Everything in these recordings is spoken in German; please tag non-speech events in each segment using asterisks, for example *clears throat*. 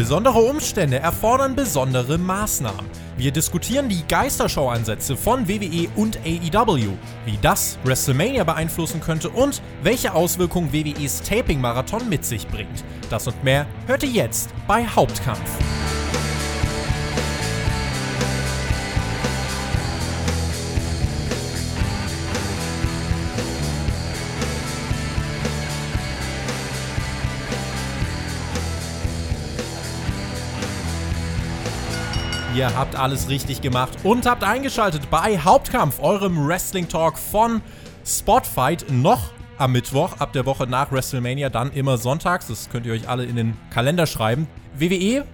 Besondere Umstände erfordern besondere Maßnahmen. Wir diskutieren die Geistershow-Ansätze von WWE und AEW, wie das WrestleMania beeinflussen könnte und welche Auswirkungen WWEs Taping-Marathon mit sich bringt. Das und mehr hört ihr jetzt bei Hauptkampf. Ihr habt alles richtig gemacht und habt eingeschaltet bei Hauptkampf, eurem Wrestling Talk von Spotfight. Noch am Mittwoch, ab der Woche nach WrestleMania, dann immer sonntags. Das könnt ihr euch alle in den Kalender schreiben. WWE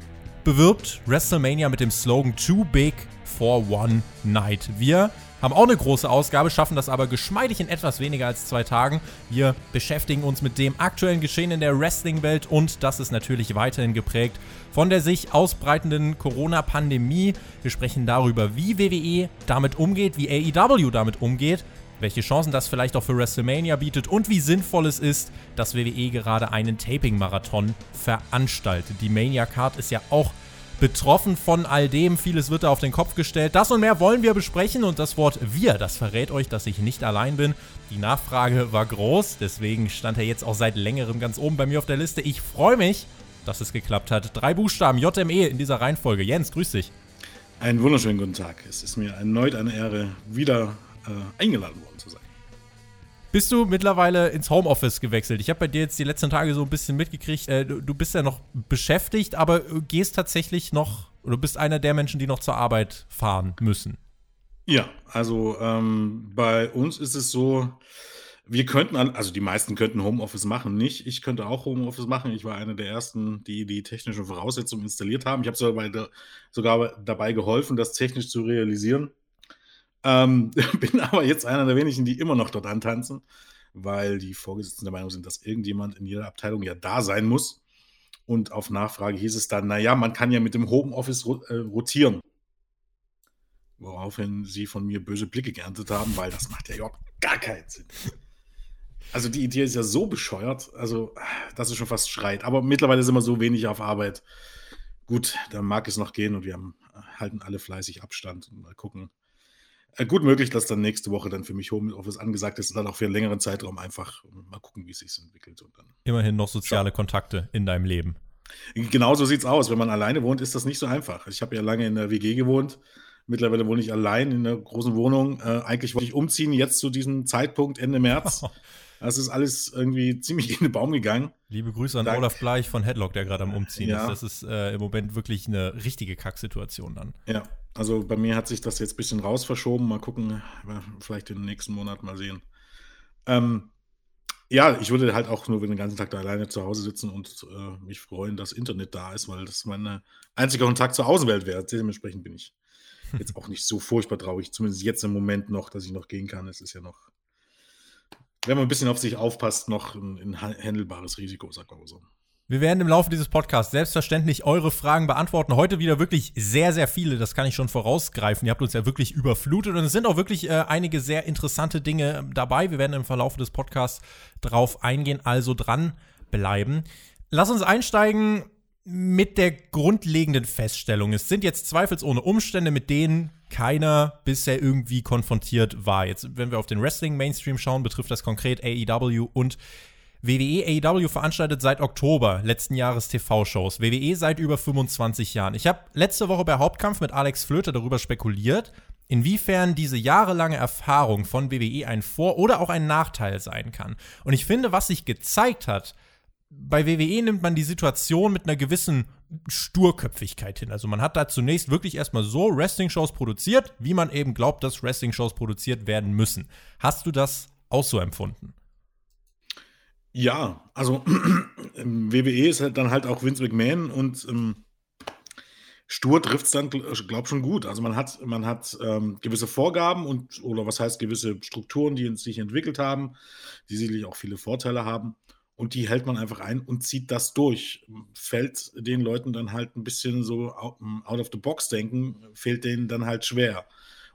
bewirbt WrestleMania mit dem Slogan Too Big for One Night. Wir haben auch eine große Ausgabe, schaffen das aber geschmeidig in etwas weniger als zwei Tagen. Wir beschäftigen uns mit dem aktuellen Geschehen in der Wrestling-Welt und das ist natürlich weiterhin geprägt von der sich ausbreitenden Corona-Pandemie. Wir sprechen darüber, wie WWE damit umgeht, wie AEW damit umgeht, welche Chancen das vielleicht auch für WrestleMania bietet und wie sinnvoll es ist, dass WWE gerade einen Taping-Marathon veranstaltet. Die Mania-Card ist ja auch betroffen von all dem. Vieles wird da auf den Kopf gestellt. Das und mehr wollen wir besprechen und das Wort wir, das verrät euch, dass ich nicht allein bin. Die Nachfrage war groß, deswegen stand er jetzt auch seit längerem ganz oben bei mir auf der Liste. Ich freue mich, dass es geklappt hat. Drei Buchstaben, JME in dieser Reihenfolge. Jens, grüß dich. Einen wunderschönen guten Tag. Es ist mir erneut eine Ehre, wieder äh, eingeladen worden. Bist du mittlerweile ins Homeoffice gewechselt? Ich habe bei dir jetzt die letzten Tage so ein bisschen mitgekriegt, äh, du, bist ja noch beschäftigt, aber gehst tatsächlich noch, oder bist einer der Menschen, die noch zur Arbeit fahren müssen. Ja, also ähm, bei uns ist es so, wir könnten, also die meisten könnten Homeoffice machen, nicht. Ich könnte auch Homeoffice machen. Ich war einer der ersten, die die technischen Voraussetzungen installiert haben. Ich habe sogar, sogar dabei geholfen, das technisch zu realisieren. Ähm, *laughs* bin aber jetzt einer der wenigen, die immer noch dort antanzen, weil die Vorgesetzten der Meinung sind, dass irgendjemand in jeder Abteilung ja da sein muss. Und auf Nachfrage hieß es dann, naja, man kann ja mit dem Homeoffice äh, rotieren. Woraufhin sie von mir böse Blicke geerntet haben, weil das macht ja überhaupt gar keinen Sinn. Also die Idee ist ja so bescheuert, also dass es schon fast schreit. Aber mittlerweile sind wir so wenig auf Arbeit. Gut, dann mag es noch gehen und wir haben, halten alle fleißig Abstand und mal gucken. Äh, gut möglich, dass dann nächste Woche dann für mich Homeoffice angesagt ist und dann auch für einen längeren Zeitraum einfach mal gucken, wie es sich entwickelt. Und dann Immerhin noch soziale schauen. Kontakte in deinem Leben. Genau so sieht es aus. Wenn man alleine wohnt, ist das nicht so einfach. Ich habe ja lange in der WG gewohnt. Mittlerweile wohne ich allein in einer großen Wohnung. Äh, eigentlich wollte ich umziehen, jetzt zu diesem Zeitpunkt Ende März. *laughs* Das ist alles irgendwie *laughs* ziemlich in den Baum gegangen. Liebe Grüße an da, Olaf Bleich von Headlock, der gerade am Umziehen ja. ist. Das ist äh, im Moment wirklich eine richtige Kacksituation dann. Ja, also bei mir hat sich das jetzt ein bisschen raus verschoben. Mal gucken, vielleicht den nächsten Monat mal sehen. Ähm, ja, ich würde halt auch nur den ganzen Tag da alleine zu Hause sitzen und äh, mich freuen, dass Internet da ist, weil das mein einziger Kontakt zur Außenwelt wäre. Dementsprechend bin ich *laughs* jetzt auch nicht so furchtbar traurig, zumindest jetzt im Moment noch, dass ich noch gehen kann. Es ist ja noch wenn man ein bisschen auf sich aufpasst, noch ein, ein handelbares Risiko, sagt man so. Wir werden im Laufe dieses Podcasts selbstverständlich eure Fragen beantworten. Heute wieder wirklich sehr, sehr viele. Das kann ich schon vorausgreifen. Ihr habt uns ja wirklich überflutet und es sind auch wirklich äh, einige sehr interessante Dinge dabei. Wir werden im Verlauf des Podcasts drauf eingehen, also dranbleiben. Lass uns einsteigen mit der grundlegenden Feststellung. Es sind jetzt zweifelsohne Umstände, mit denen keiner bisher irgendwie konfrontiert war. Jetzt, wenn wir auf den Wrestling-Mainstream schauen, betrifft das konkret AEW und WWE. AEW veranstaltet seit Oktober letzten Jahres TV-Shows. WWE seit über 25 Jahren. Ich habe letzte Woche bei Hauptkampf mit Alex Flöter darüber spekuliert, inwiefern diese jahrelange Erfahrung von WWE ein Vor- oder auch ein Nachteil sein kann. Und ich finde, was sich gezeigt hat, bei WWE nimmt man die Situation mit einer gewissen Sturköpfigkeit hin. Also man hat da zunächst wirklich erstmal so Wrestling-Shows produziert, wie man eben glaubt, dass Wrestling-Shows produziert werden müssen. Hast du das auch so empfunden? Ja, also *clears throat* WWE ist halt dann halt auch Vince McMahon und ähm, stur trifft es dann, glaub schon gut. Also man hat, man hat ähm, gewisse Vorgaben und, oder was heißt gewisse Strukturen, die sich entwickelt haben, die sicherlich auch viele Vorteile haben und die hält man einfach ein und zieht das durch. Fällt den Leuten dann halt ein bisschen so out of the box denken, fehlt denen dann halt schwer.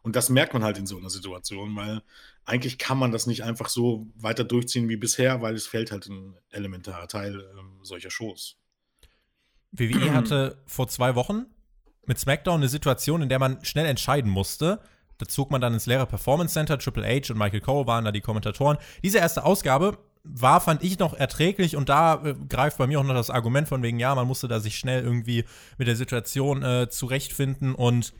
Und das merkt man halt in so einer Situation, weil eigentlich kann man das nicht einfach so weiter durchziehen wie bisher, weil es fällt halt ein elementarer Teil ähm, solcher Shows. WWE *clears throat* hatte vor zwei Wochen mit SmackDown eine Situation, in der man schnell entscheiden musste. Da zog man dann ins leere Performance Center. Triple H und Michael Cole waren da die Kommentatoren. Diese erste Ausgabe war, fand ich, noch erträglich und da äh, greift bei mir auch noch das Argument von wegen, ja, man musste da sich schnell irgendwie mit der Situation äh, zurechtfinden und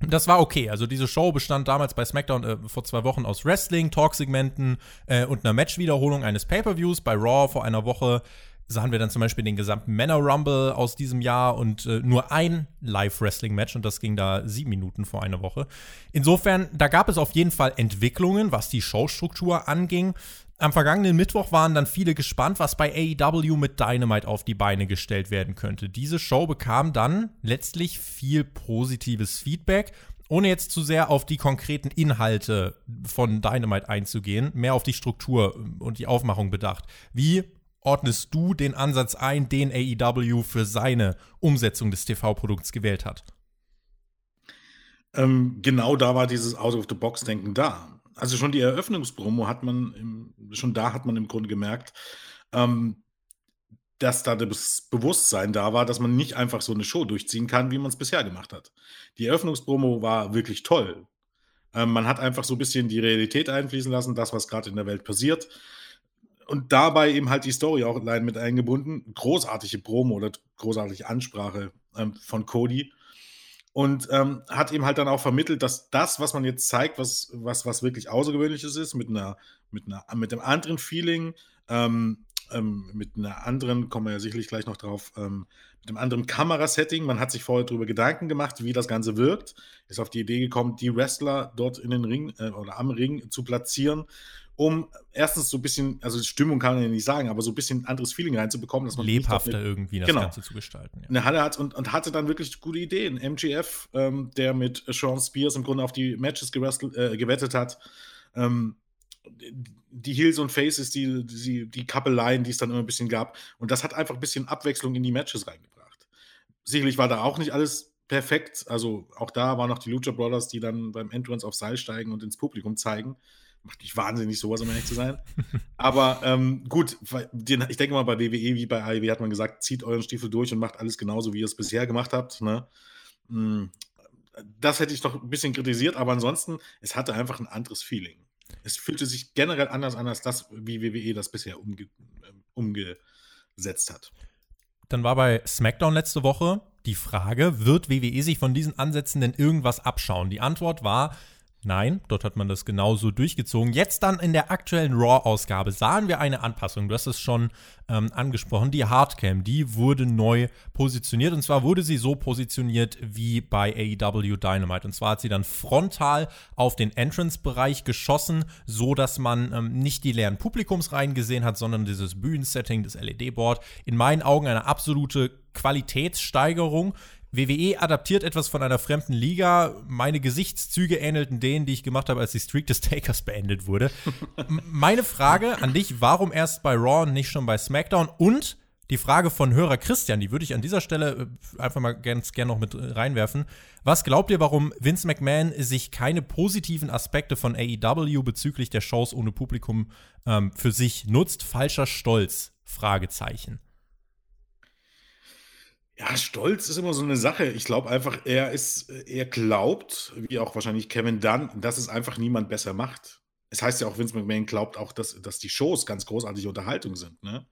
das war okay. Also diese Show bestand damals bei SmackDown äh, vor zwei Wochen aus Wrestling, Talksegmenten äh, und einer Matchwiederholung eines Pay-per-Views. Bei Raw vor einer Woche sahen wir dann zum Beispiel den gesamten Männer Rumble aus diesem Jahr und äh, nur ein Live-Wrestling-Match und das ging da sieben Minuten vor einer Woche. Insofern, da gab es auf jeden Fall Entwicklungen, was die Showstruktur anging. Am vergangenen Mittwoch waren dann viele gespannt, was bei AEW mit Dynamite auf die Beine gestellt werden könnte. Diese Show bekam dann letztlich viel positives Feedback, ohne jetzt zu sehr auf die konkreten Inhalte von Dynamite einzugehen, mehr auf die Struktur und die Aufmachung bedacht. Wie ordnest du den Ansatz ein, den AEW für seine Umsetzung des TV-Produkts gewählt hat? Ähm, genau da war dieses Out-of-the-Box-Denken da also schon die Eröffnungspromo hat man, im, schon da hat man im Grunde gemerkt, ähm, dass da das Bewusstsein da war, dass man nicht einfach so eine Show durchziehen kann, wie man es bisher gemacht hat. Die Eröffnungspromo war wirklich toll. Ähm, man hat einfach so ein bisschen die Realität einfließen lassen, das, was gerade in der Welt passiert. Und dabei eben halt die Story auch allein mit eingebunden. Großartige Promo oder großartige Ansprache ähm, von Cody und ähm, hat ihm halt dann auch vermittelt, dass das, was man jetzt zeigt, was, was, was wirklich Außergewöhnliches ist, mit einer, mit einer, mit einem anderen Feeling, ähm, ähm, mit einer anderen, kommen wir ja sicherlich gleich noch drauf, ähm, mit einem anderen Kamerasetting. Man hat sich vorher darüber Gedanken gemacht, wie das Ganze wirkt, ist auf die Idee gekommen, die Wrestler dort in den Ring äh, oder am Ring zu platzieren um erstens so ein bisschen, also Stimmung kann man ja nicht sagen, aber so ein bisschen anderes Feeling reinzubekommen, dass man lebhafter mit, irgendwie das genau, Ganze zu gestalten. Ja. Eine Halle hat und, und, hatte dann wirklich gute Ideen. MGF, ähm, der mit Sean Spears im Grunde auf die Matches äh, gewettet hat. Ähm, die Heels und Faces, die, die, die Kappeleien, die es dann immer ein bisschen gab. Und das hat einfach ein bisschen Abwechslung in die Matches reingebracht. Sicherlich war da auch nicht alles perfekt. Also auch da waren noch die Lucha Brothers, die dann beim Entrance auf Seil steigen und ins Publikum zeigen macht mich wahnsinnig, sowas, um ehrlich zu sein. Aber ähm, gut, ich denke mal, bei WWE wie bei AEW hat man gesagt, zieht euren Stiefel durch und macht alles genauso, wie ihr es bisher gemacht habt. Ne? Hm, das hätte ich doch ein bisschen kritisiert, aber ansonsten, es hatte einfach ein anderes Feeling. Es fühlte sich generell anders an als das, wie WWE das bisher umge ähm, umgesetzt hat. Dann war bei SmackDown letzte Woche die Frage, wird WWE sich von diesen Ansätzen denn irgendwas abschauen? Die Antwort war, Nein, dort hat man das genauso durchgezogen. Jetzt dann in der aktuellen Raw-Ausgabe sahen wir eine Anpassung. Du hast es schon ähm, angesprochen. Die Hardcam, die wurde neu positioniert. Und zwar wurde sie so positioniert wie bei AEW Dynamite. Und zwar hat sie dann frontal auf den Entrance-Bereich geschossen, so dass man ähm, nicht die leeren Publikumsreihen gesehen hat, sondern dieses Bühnensetting, das LED-Board. In meinen Augen eine absolute Qualitätssteigerung. WWE adaptiert etwas von einer fremden Liga. Meine Gesichtszüge ähnelten denen, die ich gemacht habe, als die Streak des Takers beendet wurde. Meine Frage an dich, warum erst bei Raw und nicht schon bei SmackDown? Und die Frage von Hörer Christian, die würde ich an dieser Stelle äh, einfach mal ganz gerne noch mit reinwerfen. Was glaubt ihr, warum Vince McMahon sich keine positiven Aspekte von AEW bezüglich der Shows ohne Publikum ähm, für sich nutzt? Falscher Stolz? Fragezeichen. Ja, Stolz ist immer so eine Sache. Ich glaube einfach, er ist er glaubt, wie auch wahrscheinlich Kevin Dunn, dass es einfach niemand besser macht. Es heißt ja auch, Vince McMahon glaubt auch, dass, dass die Shows ganz großartige Unterhaltung sind. Ne?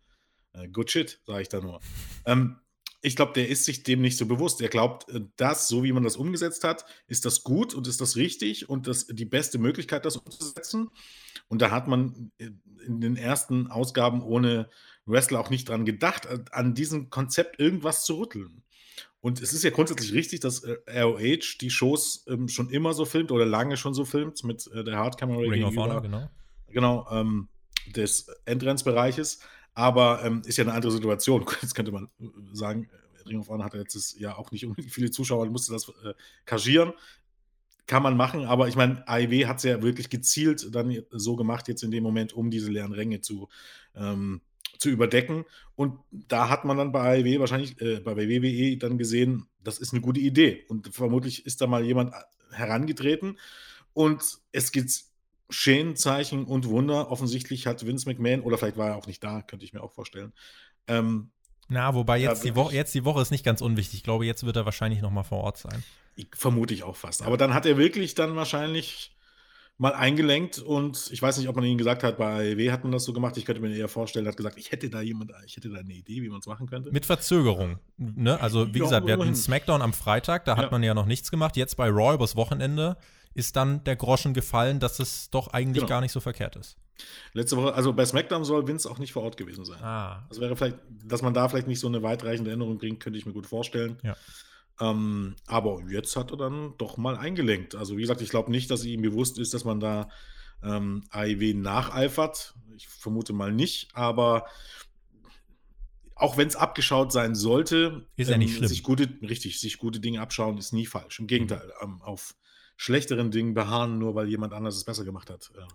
Äh, good shit, sage ich da nur. Ähm, ich glaube, der ist sich dem nicht so bewusst. Er glaubt, äh, das, so wie man das umgesetzt hat, ist das gut und ist das richtig und das die beste Möglichkeit, das umzusetzen. Und da hat man äh, in den ersten Ausgaben ohne Wrestler auch nicht dran gedacht, äh, an diesem Konzept irgendwas zu rütteln. Und es ist ja grundsätzlich richtig, dass äh, ROH die Shows ähm, schon immer so filmt oder lange schon so filmt mit äh, der Hardcamera Ring of Honor, genau. Genau, ähm, des Entrance-Bereiches. Aber ähm, ist ja eine andere Situation. *laughs* Jetzt könnte man äh, sagen, Ring of Honor hatte letztes Jahr auch nicht unbedingt viele Zuschauer, musste das äh, kaschieren. Kann man machen, aber ich meine, AIW hat es ja wirklich gezielt dann so gemacht, jetzt in dem Moment, um diese leeren Ränge zu, ähm, zu überdecken. Und da hat man dann bei AEW wahrscheinlich, äh, bei WWE dann gesehen, das ist eine gute Idee. Und vermutlich ist da mal jemand äh, herangetreten. Und es gibt Schänenzeichen und Wunder. Offensichtlich hat Vince McMahon, oder vielleicht war er auch nicht da, könnte ich mir auch vorstellen, ähm, Na, wobei jetzt, die Woche, jetzt die Woche ist nicht ganz unwichtig. Ich glaube, jetzt wird er wahrscheinlich noch mal vor Ort sein. Ich, vermute ich auch fast. Aber dann hat er wirklich dann wahrscheinlich mal eingelenkt und ich weiß nicht, ob man ihnen gesagt hat, bei AEW hat man das so gemacht. Ich könnte mir eher vorstellen, hat gesagt, ich hätte da jemand, ich hätte da eine Idee, wie man es machen könnte. Mit Verzögerung. Ne? Also, wie ja, gesagt, wir hatten SmackDown am Freitag, da hat ja. man ja noch nichts gemacht. Jetzt bei Raw übers Wochenende ist dann der Groschen gefallen, dass es doch eigentlich genau. gar nicht so verkehrt ist. Letzte Woche, also bei SmackDown soll Vince auch nicht vor Ort gewesen sein. Ah. Das wäre vielleicht, dass man da vielleicht nicht so eine weitreichende Änderung bringt, könnte ich mir gut vorstellen. Ja. Ähm, aber jetzt hat er dann doch mal eingelenkt. Also wie gesagt, ich glaube nicht, dass ihm bewusst ist, dass man da ähm, AIW nacheifert. Ich vermute mal nicht, aber auch wenn es abgeschaut sein sollte, ist ja nicht ähm, schlimm. Sich gute, richtig, sich gute Dinge abschauen ist nie falsch. Im Gegenteil, mhm. ähm, auf schlechteren Dingen beharren, nur weil jemand anders es besser gemacht hat, äh,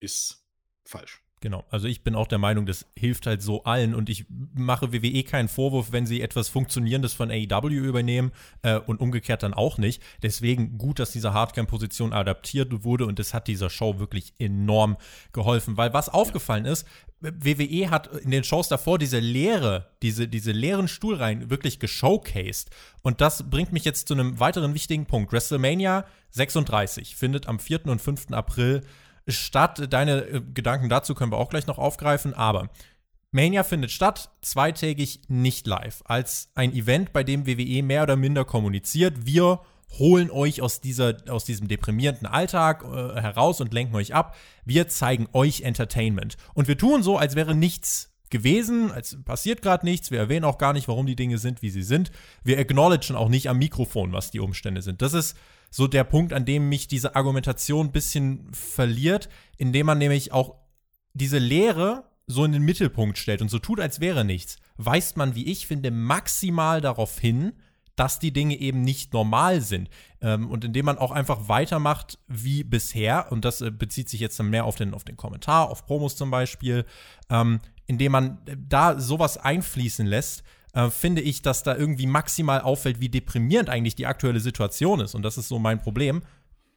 ist falsch. Genau, also ich bin auch der Meinung, das hilft halt so allen und ich mache WWE keinen Vorwurf, wenn sie etwas Funktionierendes von AEW übernehmen äh, und umgekehrt dann auch nicht. Deswegen gut, dass diese Hardcam-Position adaptiert wurde und das hat dieser Show wirklich enorm geholfen, weil was aufgefallen ist, WWE hat in den Shows davor diese leere, diese, diese leeren Stuhlreihen wirklich geshowcased. Und das bringt mich jetzt zu einem weiteren wichtigen Punkt. WrestleMania 36 findet am 4. und 5. April statt. Deine äh, Gedanken dazu können wir auch gleich noch aufgreifen, aber Mania findet statt, zweitägig nicht live, als ein Event, bei dem WWE mehr oder minder kommuniziert. Wir holen euch aus, dieser, aus diesem deprimierenden Alltag äh, heraus und lenken euch ab. Wir zeigen euch Entertainment. Und wir tun so, als wäre nichts gewesen, als passiert gerade nichts. Wir erwähnen auch gar nicht, warum die Dinge sind, wie sie sind. Wir acknowledgen auch nicht am Mikrofon, was die Umstände sind. Das ist so der Punkt, an dem mich diese Argumentation ein bisschen verliert, indem man nämlich auch diese Lehre so in den Mittelpunkt stellt und so tut, als wäre nichts, weist man, wie ich finde, maximal darauf hin, dass die Dinge eben nicht normal sind. Ähm, und indem man auch einfach weitermacht wie bisher, und das äh, bezieht sich jetzt dann mehr auf den, auf den Kommentar, auf Promos zum Beispiel, ähm, indem man da sowas einfließen lässt, äh, finde ich, dass da irgendwie maximal auffällt, wie deprimierend eigentlich die aktuelle Situation ist. Und das ist so mein Problem.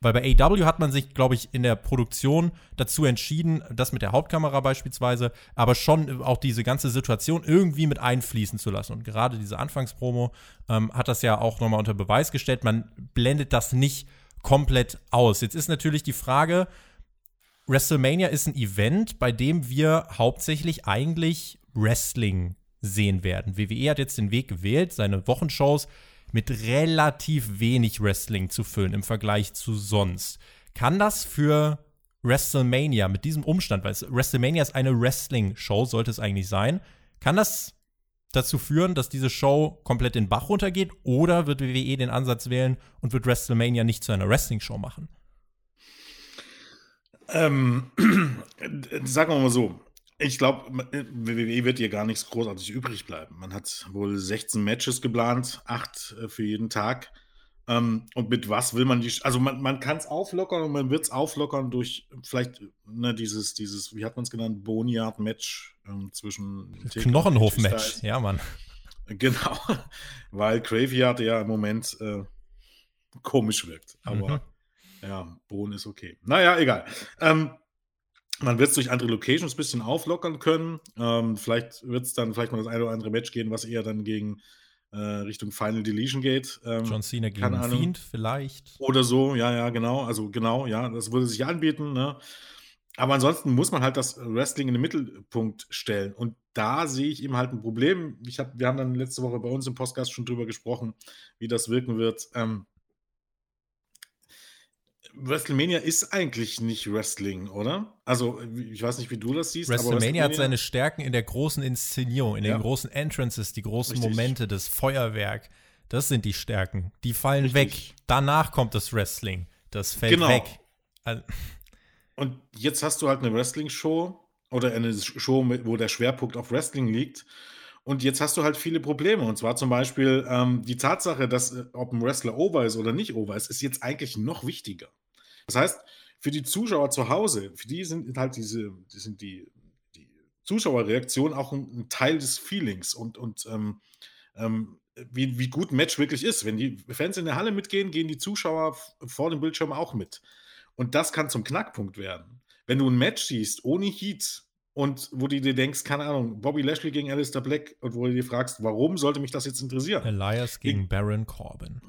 Weil bei AW hat man sich, glaube ich, in der Produktion dazu entschieden, das mit der Hauptkamera beispielsweise, aber schon auch diese ganze Situation irgendwie mit einfließen zu lassen. Und gerade diese Anfangspromo ähm, hat das ja auch nochmal unter Beweis gestellt. Man blendet das nicht komplett aus. Jetzt ist natürlich die Frage, WrestleMania ist ein Event, bei dem wir hauptsächlich eigentlich Wrestling sehen werden. WWE hat jetzt den Weg gewählt, seine Wochenshows mit relativ wenig Wrestling zu füllen im Vergleich zu sonst. Kann das für WrestleMania mit diesem Umstand, weil WrestleMania ist eine Wrestling-Show, sollte es eigentlich sein, kann das dazu führen, dass diese Show komplett den Bach runtergeht oder wird WWE den Ansatz wählen und wird WrestleMania nicht zu einer Wrestling-Show machen? Ähm, *clears throat* sagen wir mal so, ich glaube, WWE wird hier gar nichts großartig übrig bleiben. Man hat wohl 16 Matches geplant, acht äh, für jeden Tag. Ähm, und mit was will man die. Also, man, man kann es auflockern und man wird es auflockern durch vielleicht ne, dieses, dieses, wie hat man es genannt, Boneyard-Match ähm, zwischen. Knochenhof-Match, ja, Mann. *laughs* Genau, *laughs* weil Graveyard ja im Moment äh, komisch wirkt. Aber mhm. ja, Bohnen ist okay. Naja, egal. Ähm, man wird es durch andere Locations ein bisschen auflockern können. Ähm, vielleicht wird es dann vielleicht mal das eine oder andere Match gehen, was eher dann gegen äh, Richtung Final Deletion geht. Ähm, John Cena gegen Ahnung. Fiend vielleicht. Oder so, ja, ja, genau. Also genau, ja, das würde sich anbieten. Ne? Aber ansonsten muss man halt das Wrestling in den Mittelpunkt stellen. Und da sehe ich eben halt ein Problem. Ich hab, wir haben dann letzte Woche bei uns im Podcast schon drüber gesprochen, wie das wirken wird. Ähm, WrestleMania ist eigentlich nicht Wrestling, oder? Also, ich weiß nicht, wie du das siehst. WrestleMania, WrestleMania hat seine Stärken in der großen Inszenierung, in ja. den großen Entrances, die großen Richtig. Momente, das Feuerwerk. Das sind die Stärken. Die fallen Richtig. weg. Danach kommt das Wrestling. Das fällt genau. weg. Also, Und jetzt hast du halt eine Wrestling-Show oder eine Show, wo der Schwerpunkt auf Wrestling liegt. Und jetzt hast du halt viele Probleme. Und zwar zum Beispiel ähm, die Tatsache, dass äh, ob ein Wrestler over ist oder nicht over ist, ist jetzt eigentlich noch wichtiger. Das heißt, für die Zuschauer zu Hause, für die sind halt diese, die sind die, die Zuschauerreaktion auch ein, ein, Teil des Feelings und, und ähm, ähm, wie, wie gut ein Match wirklich ist. Wenn die Fans in der Halle mitgehen, gehen die Zuschauer vor dem Bildschirm auch mit. Und das kann zum Knackpunkt werden. Wenn du ein Match siehst ohne Heat, und wo du dir denkst, keine Ahnung, Bobby Lashley gegen Alistair Black und wo du dir fragst, warum sollte mich das jetzt interessieren? Elias gegen Baron Corbin.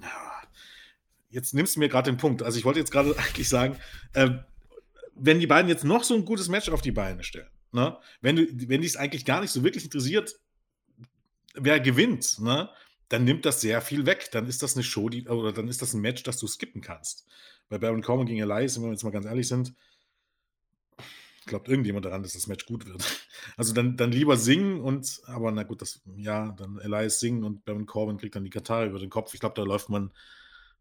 Jetzt nimmst du mir gerade den Punkt. Also ich wollte jetzt gerade *laughs* eigentlich sagen, äh, wenn die beiden jetzt noch so ein gutes Match auf die Beine stellen, ne? wenn wenn dich es eigentlich gar nicht so wirklich interessiert, wer gewinnt, ne? dann nimmt das sehr viel weg. Dann ist das eine Show, die, oder dann ist das ein Match, das du skippen kannst. Bei Baron Corbin gegen Elias, wenn wir jetzt mal ganz ehrlich sind, glaubt irgendjemand daran, dass das Match gut wird. *laughs* Also dann, dann lieber singen und, aber na gut, das, ja, dann Elias singen und Baron Corbin kriegt dann die Katar über den Kopf. Ich glaube, da läuft man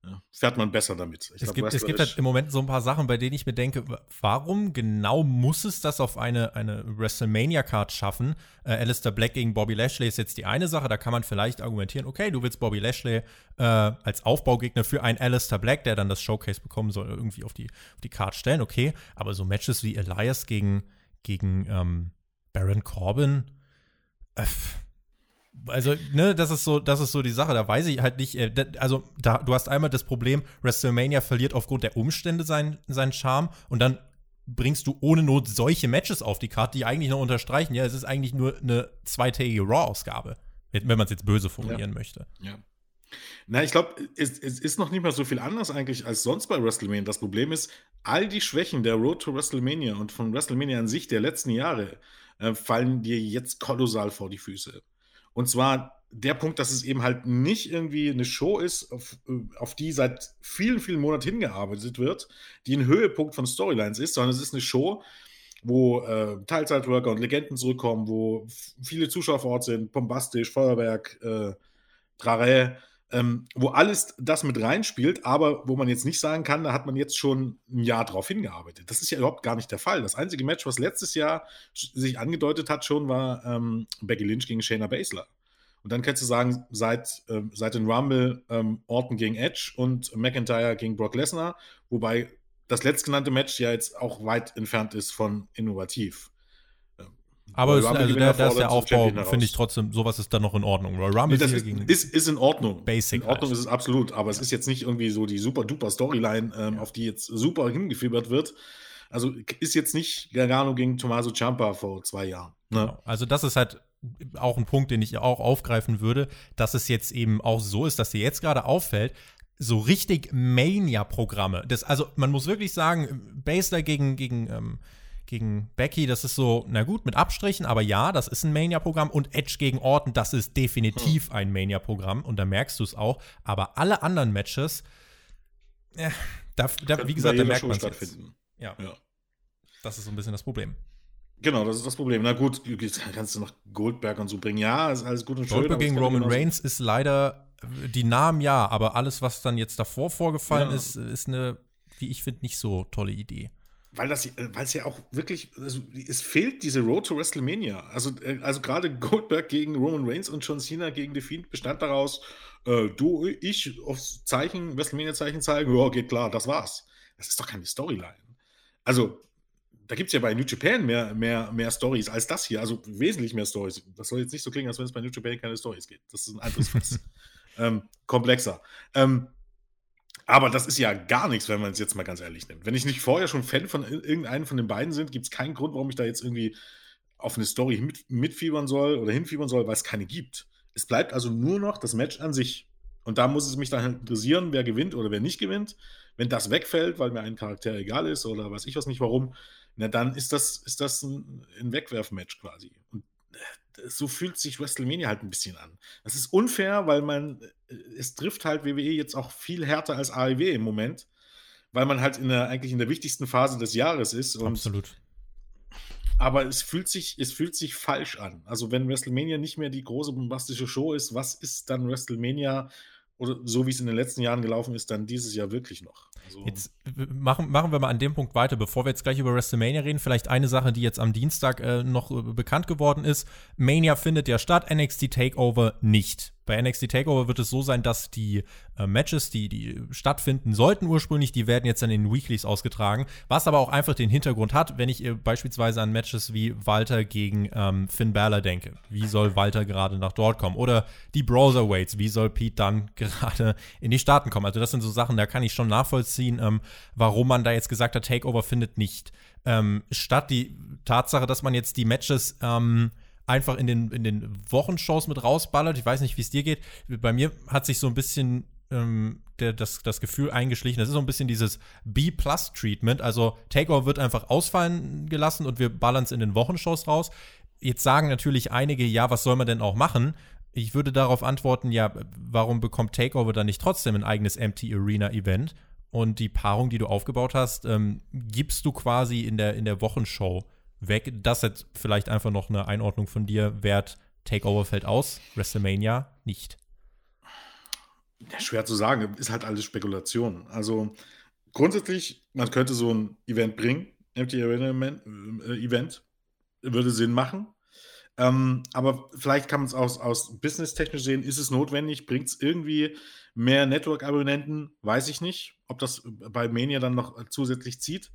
ja, fährt man besser damit. Ich es glaub, gibt, es gibt halt im Moment so ein paar Sachen, bei denen ich mir denke, warum genau muss es das auf eine, eine WrestleMania-Card schaffen? Äh, Alistair Black gegen Bobby Lashley ist jetzt die eine Sache, da kann man vielleicht argumentieren, okay, du willst Bobby Lashley äh, als Aufbaugegner für einen Alistair Black, der dann das Showcase bekommen soll, irgendwie auf die, auf die Card stellen, okay, aber so Matches wie Elias gegen, gegen ähm, Baron Corbin, äh, also, ne, das ist so, das ist so die Sache. Da weiß ich halt nicht, äh, also da, du hast einmal das Problem, WrestleMania verliert aufgrund der Umstände seinen, seinen Charme und dann bringst du ohne Not solche Matches auf die Karte, die eigentlich noch unterstreichen, ja, es ist eigentlich nur eine zweitägige Raw-Ausgabe, wenn man es jetzt böse formulieren ja. möchte. Ja. Na, ich glaube, es, es, ist noch nicht mal so viel anders eigentlich als sonst bei WrestleMania. Das Problem ist, all die Schwächen der Road to WrestleMania und von WrestleMania an sich der letzten Jahre äh, fallen dir jetzt kolossal vor die Füße. Und zwar der Punkt, dass es eben halt nicht irgendwie eine Show ist, auf, auf, die seit vielen, vielen Monaten hingearbeitet wird, die ein Höhepunkt von Storylines ist, sondern es ist eine Show, wo äh, Teilzeitworker und Legenden zurückkommen, wo viele Zuschauer vor Ort sind, bombastisch, Feuerwerk, äh, Trarä, ähm, wo alles das mit reinspielt, aber wo man jetzt nicht sagen kann, da hat man jetzt schon ein Jahr drauf hingearbeitet. Das ist ja überhaupt gar nicht der Fall. Das einzige Match, was letztes Jahr sich angedeutet hat, schon war ähm, Becky Lynch gegen Shayna Baszler. Und dann kannst du sagen, seit, äh, seit den Rumble ähm, Orton gegen Edge und McIntyre gegen Brock Lesnar, wobei das letztgenannte Match ja jetzt auch weit entfernt ist von innovativ. Aber es, also der, der ist der Aufbau, finde ich trotzdem, sowas ist dann noch in Ordnung. Royal Rumble nee, ist, ist, ist, in Ordnung. Basic. In Ordnung halt. ist es absolut, aber es ist jetzt nicht irgendwie so die super duper Storyline, ähm, ja. auf die jetzt super hingefiebert wird. Also ist jetzt nicht Gargano gegen Tommaso Ciampa vor zwei Jahren. Ne? Genau. Also das ist halt auch ein Punkt, den ich auch aufgreifen würde, dass es jetzt eben auch so ist, dass dir jetzt gerade auffällt, so richtig Mania-Programme. Also man muss wirklich sagen, Basler gegen, gegen ähm, gegen Becky, das ist so, na gut, mit Abstrichen, aber ja, das ist ein Mania-Programm und Edge gegen Orton, das ist definitiv hm. ein Mania-Programm und da merkst du es auch. Aber alle anderen Matches, ja, da, da wie gesagt, da merkt man es. Ja. ja. Das ist so ein bisschen das Problem. Genau, das ist das Problem. Na gut, kannst du noch Goldberg und so bringen. Ja, ist alles gut und schön. Goldberg gegen Roman Reigns ist leider, die Namen ja, aber alles, was dann jetzt davor vorgefallen ja. ist, ist eine, wie ich finde, nicht so tolle Idee weil das, äh, weil es ja auch wirklich, also es fehlt diese Road to WrestleMania. Also, äh, also gerade Goldberg gegen Roman Reigns und John Cena gegen The Fiend bestand daraus, äh, du, ich aufs Zeichen, WrestleMania-Zeichen zeigen, ja, geht klar, das war's. Das ist doch keine Storyline. Also, da gibt es ja bei New Japan mehr, mehr, mehr Stories als das hier, also wesentlich mehr Stories. Das soll jetzt nicht so klingen, als wenn es bei New Japan keine Stories gibt. Das ist ein anderes Fass. *laughs* ähm, komplexer. Ähm, aber das ist ja gar nichts, wenn man es jetzt mal ganz ehrlich nimmt. Wenn ich nicht vorher schon Fan von irgendeinem von den beiden sind, gibt es keinen Grund, warum ich da jetzt irgendwie auf eine Story mit, mitfiebern soll oder hinfiebern soll, weil es keine gibt. Es bleibt also nur noch das Match an sich. Und da muss es mich dann interessieren, wer gewinnt oder wer nicht gewinnt. Wenn das wegfällt, weil mir ein Charakter egal ist oder weiß ich was nicht warum, na dann ist das, ist das ein, ein Wegwerfmatch quasi. Und so fühlt sich WrestleMania halt ein bisschen an. Das ist unfair, weil man, äh, es trifft halt WWE jetzt auch viel härter als AEW im Moment, weil man halt in der, eigentlich in der wichtigsten Phase des Jahres ist. Absolut. Aber es fühlt, sich, es fühlt sich falsch an. Also, wenn WrestleMania nicht mehr die große bombastische Show ist, was ist dann WrestleMania oder so wie es in den letzten Jahren gelaufen ist, dann dieses Jahr wirklich noch. Also jetzt machen, machen wir mal an dem Punkt weiter, bevor wir jetzt gleich über WrestleMania reden. Vielleicht eine Sache, die jetzt am Dienstag äh, noch äh, bekannt geworden ist. Mania findet ja statt, NXT Takeover nicht. Bei NXT Takeover wird es so sein, dass die äh, Matches, die, die stattfinden sollten ursprünglich, die werden jetzt dann in Weeklies ausgetragen. Was aber auch einfach den Hintergrund hat, wenn ich äh, beispielsweise an Matches wie Walter gegen ähm, Finn Balor denke. Wie soll Walter gerade nach dort kommen? Oder die Browserweights, wie soll Pete dann *laughs* gerade in die Staaten kommen? Also das sind so Sachen, da kann ich schon nachvollziehen nachvollziehen, ähm, warum man da jetzt gesagt hat, Takeover findet nicht ähm, statt. Die Tatsache, dass man jetzt die Matches ähm, einfach in den, in den Wochenshows mit rausballert. Ich weiß nicht, wie es dir geht. Bei mir hat sich so ein bisschen ähm, der, das, das Gefühl eingeschlichen. Das ist so ein bisschen dieses B-Plus-Treatment. Also Takeover wird einfach ausfallen gelassen und wir ballern es in den Wochenshows raus. Jetzt sagen natürlich einige, ja, was soll man denn auch machen? Ich würde darauf antworten, ja, warum bekommt Takeover dann nicht trotzdem ein eigenes Empty Arena Event? Und die Paarung, die du aufgebaut hast, ähm, gibst du quasi in der, in der Wochenshow weg. Das jetzt vielleicht einfach noch eine Einordnung von dir wert. Takeover fällt aus, WrestleMania nicht. Ja, schwer zu sagen, ist halt alles Spekulation. Also grundsätzlich, man könnte so ein Event bringen, Empty Arena äh, Event, würde Sinn machen. Ähm, aber vielleicht kann man es aus, aus business-technisch sehen, ist es notwendig, bringt es irgendwie mehr Network-Abonnenten, weiß ich nicht, ob das bei Mania dann noch zusätzlich zieht.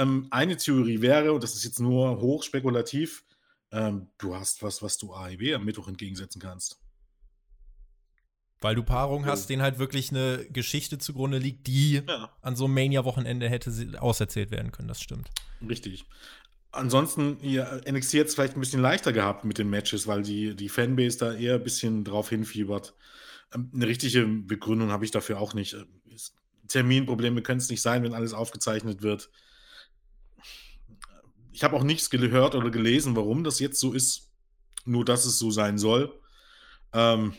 Ähm, eine Theorie wäre, und das ist jetzt nur hochspekulativ, ähm, du hast was, was du AEW am Mittwoch entgegensetzen kannst. Weil du Paarungen hast, denen halt wirklich eine Geschichte zugrunde liegt, die ja. an so einem Mania-Wochenende hätte auserzählt werden können, das stimmt. Richtig. Ansonsten, ihr NXT jetzt vielleicht ein bisschen leichter gehabt mit den Matches, weil die, die Fanbase da eher ein bisschen drauf hinfiebert. Ähm, eine richtige Begründung habe ich dafür auch nicht. Terminprobleme können es nicht sein, wenn alles aufgezeichnet wird. Ich habe auch nichts gehört oder gelesen, warum das jetzt so ist. Nur, dass es so sein soll. Ähm,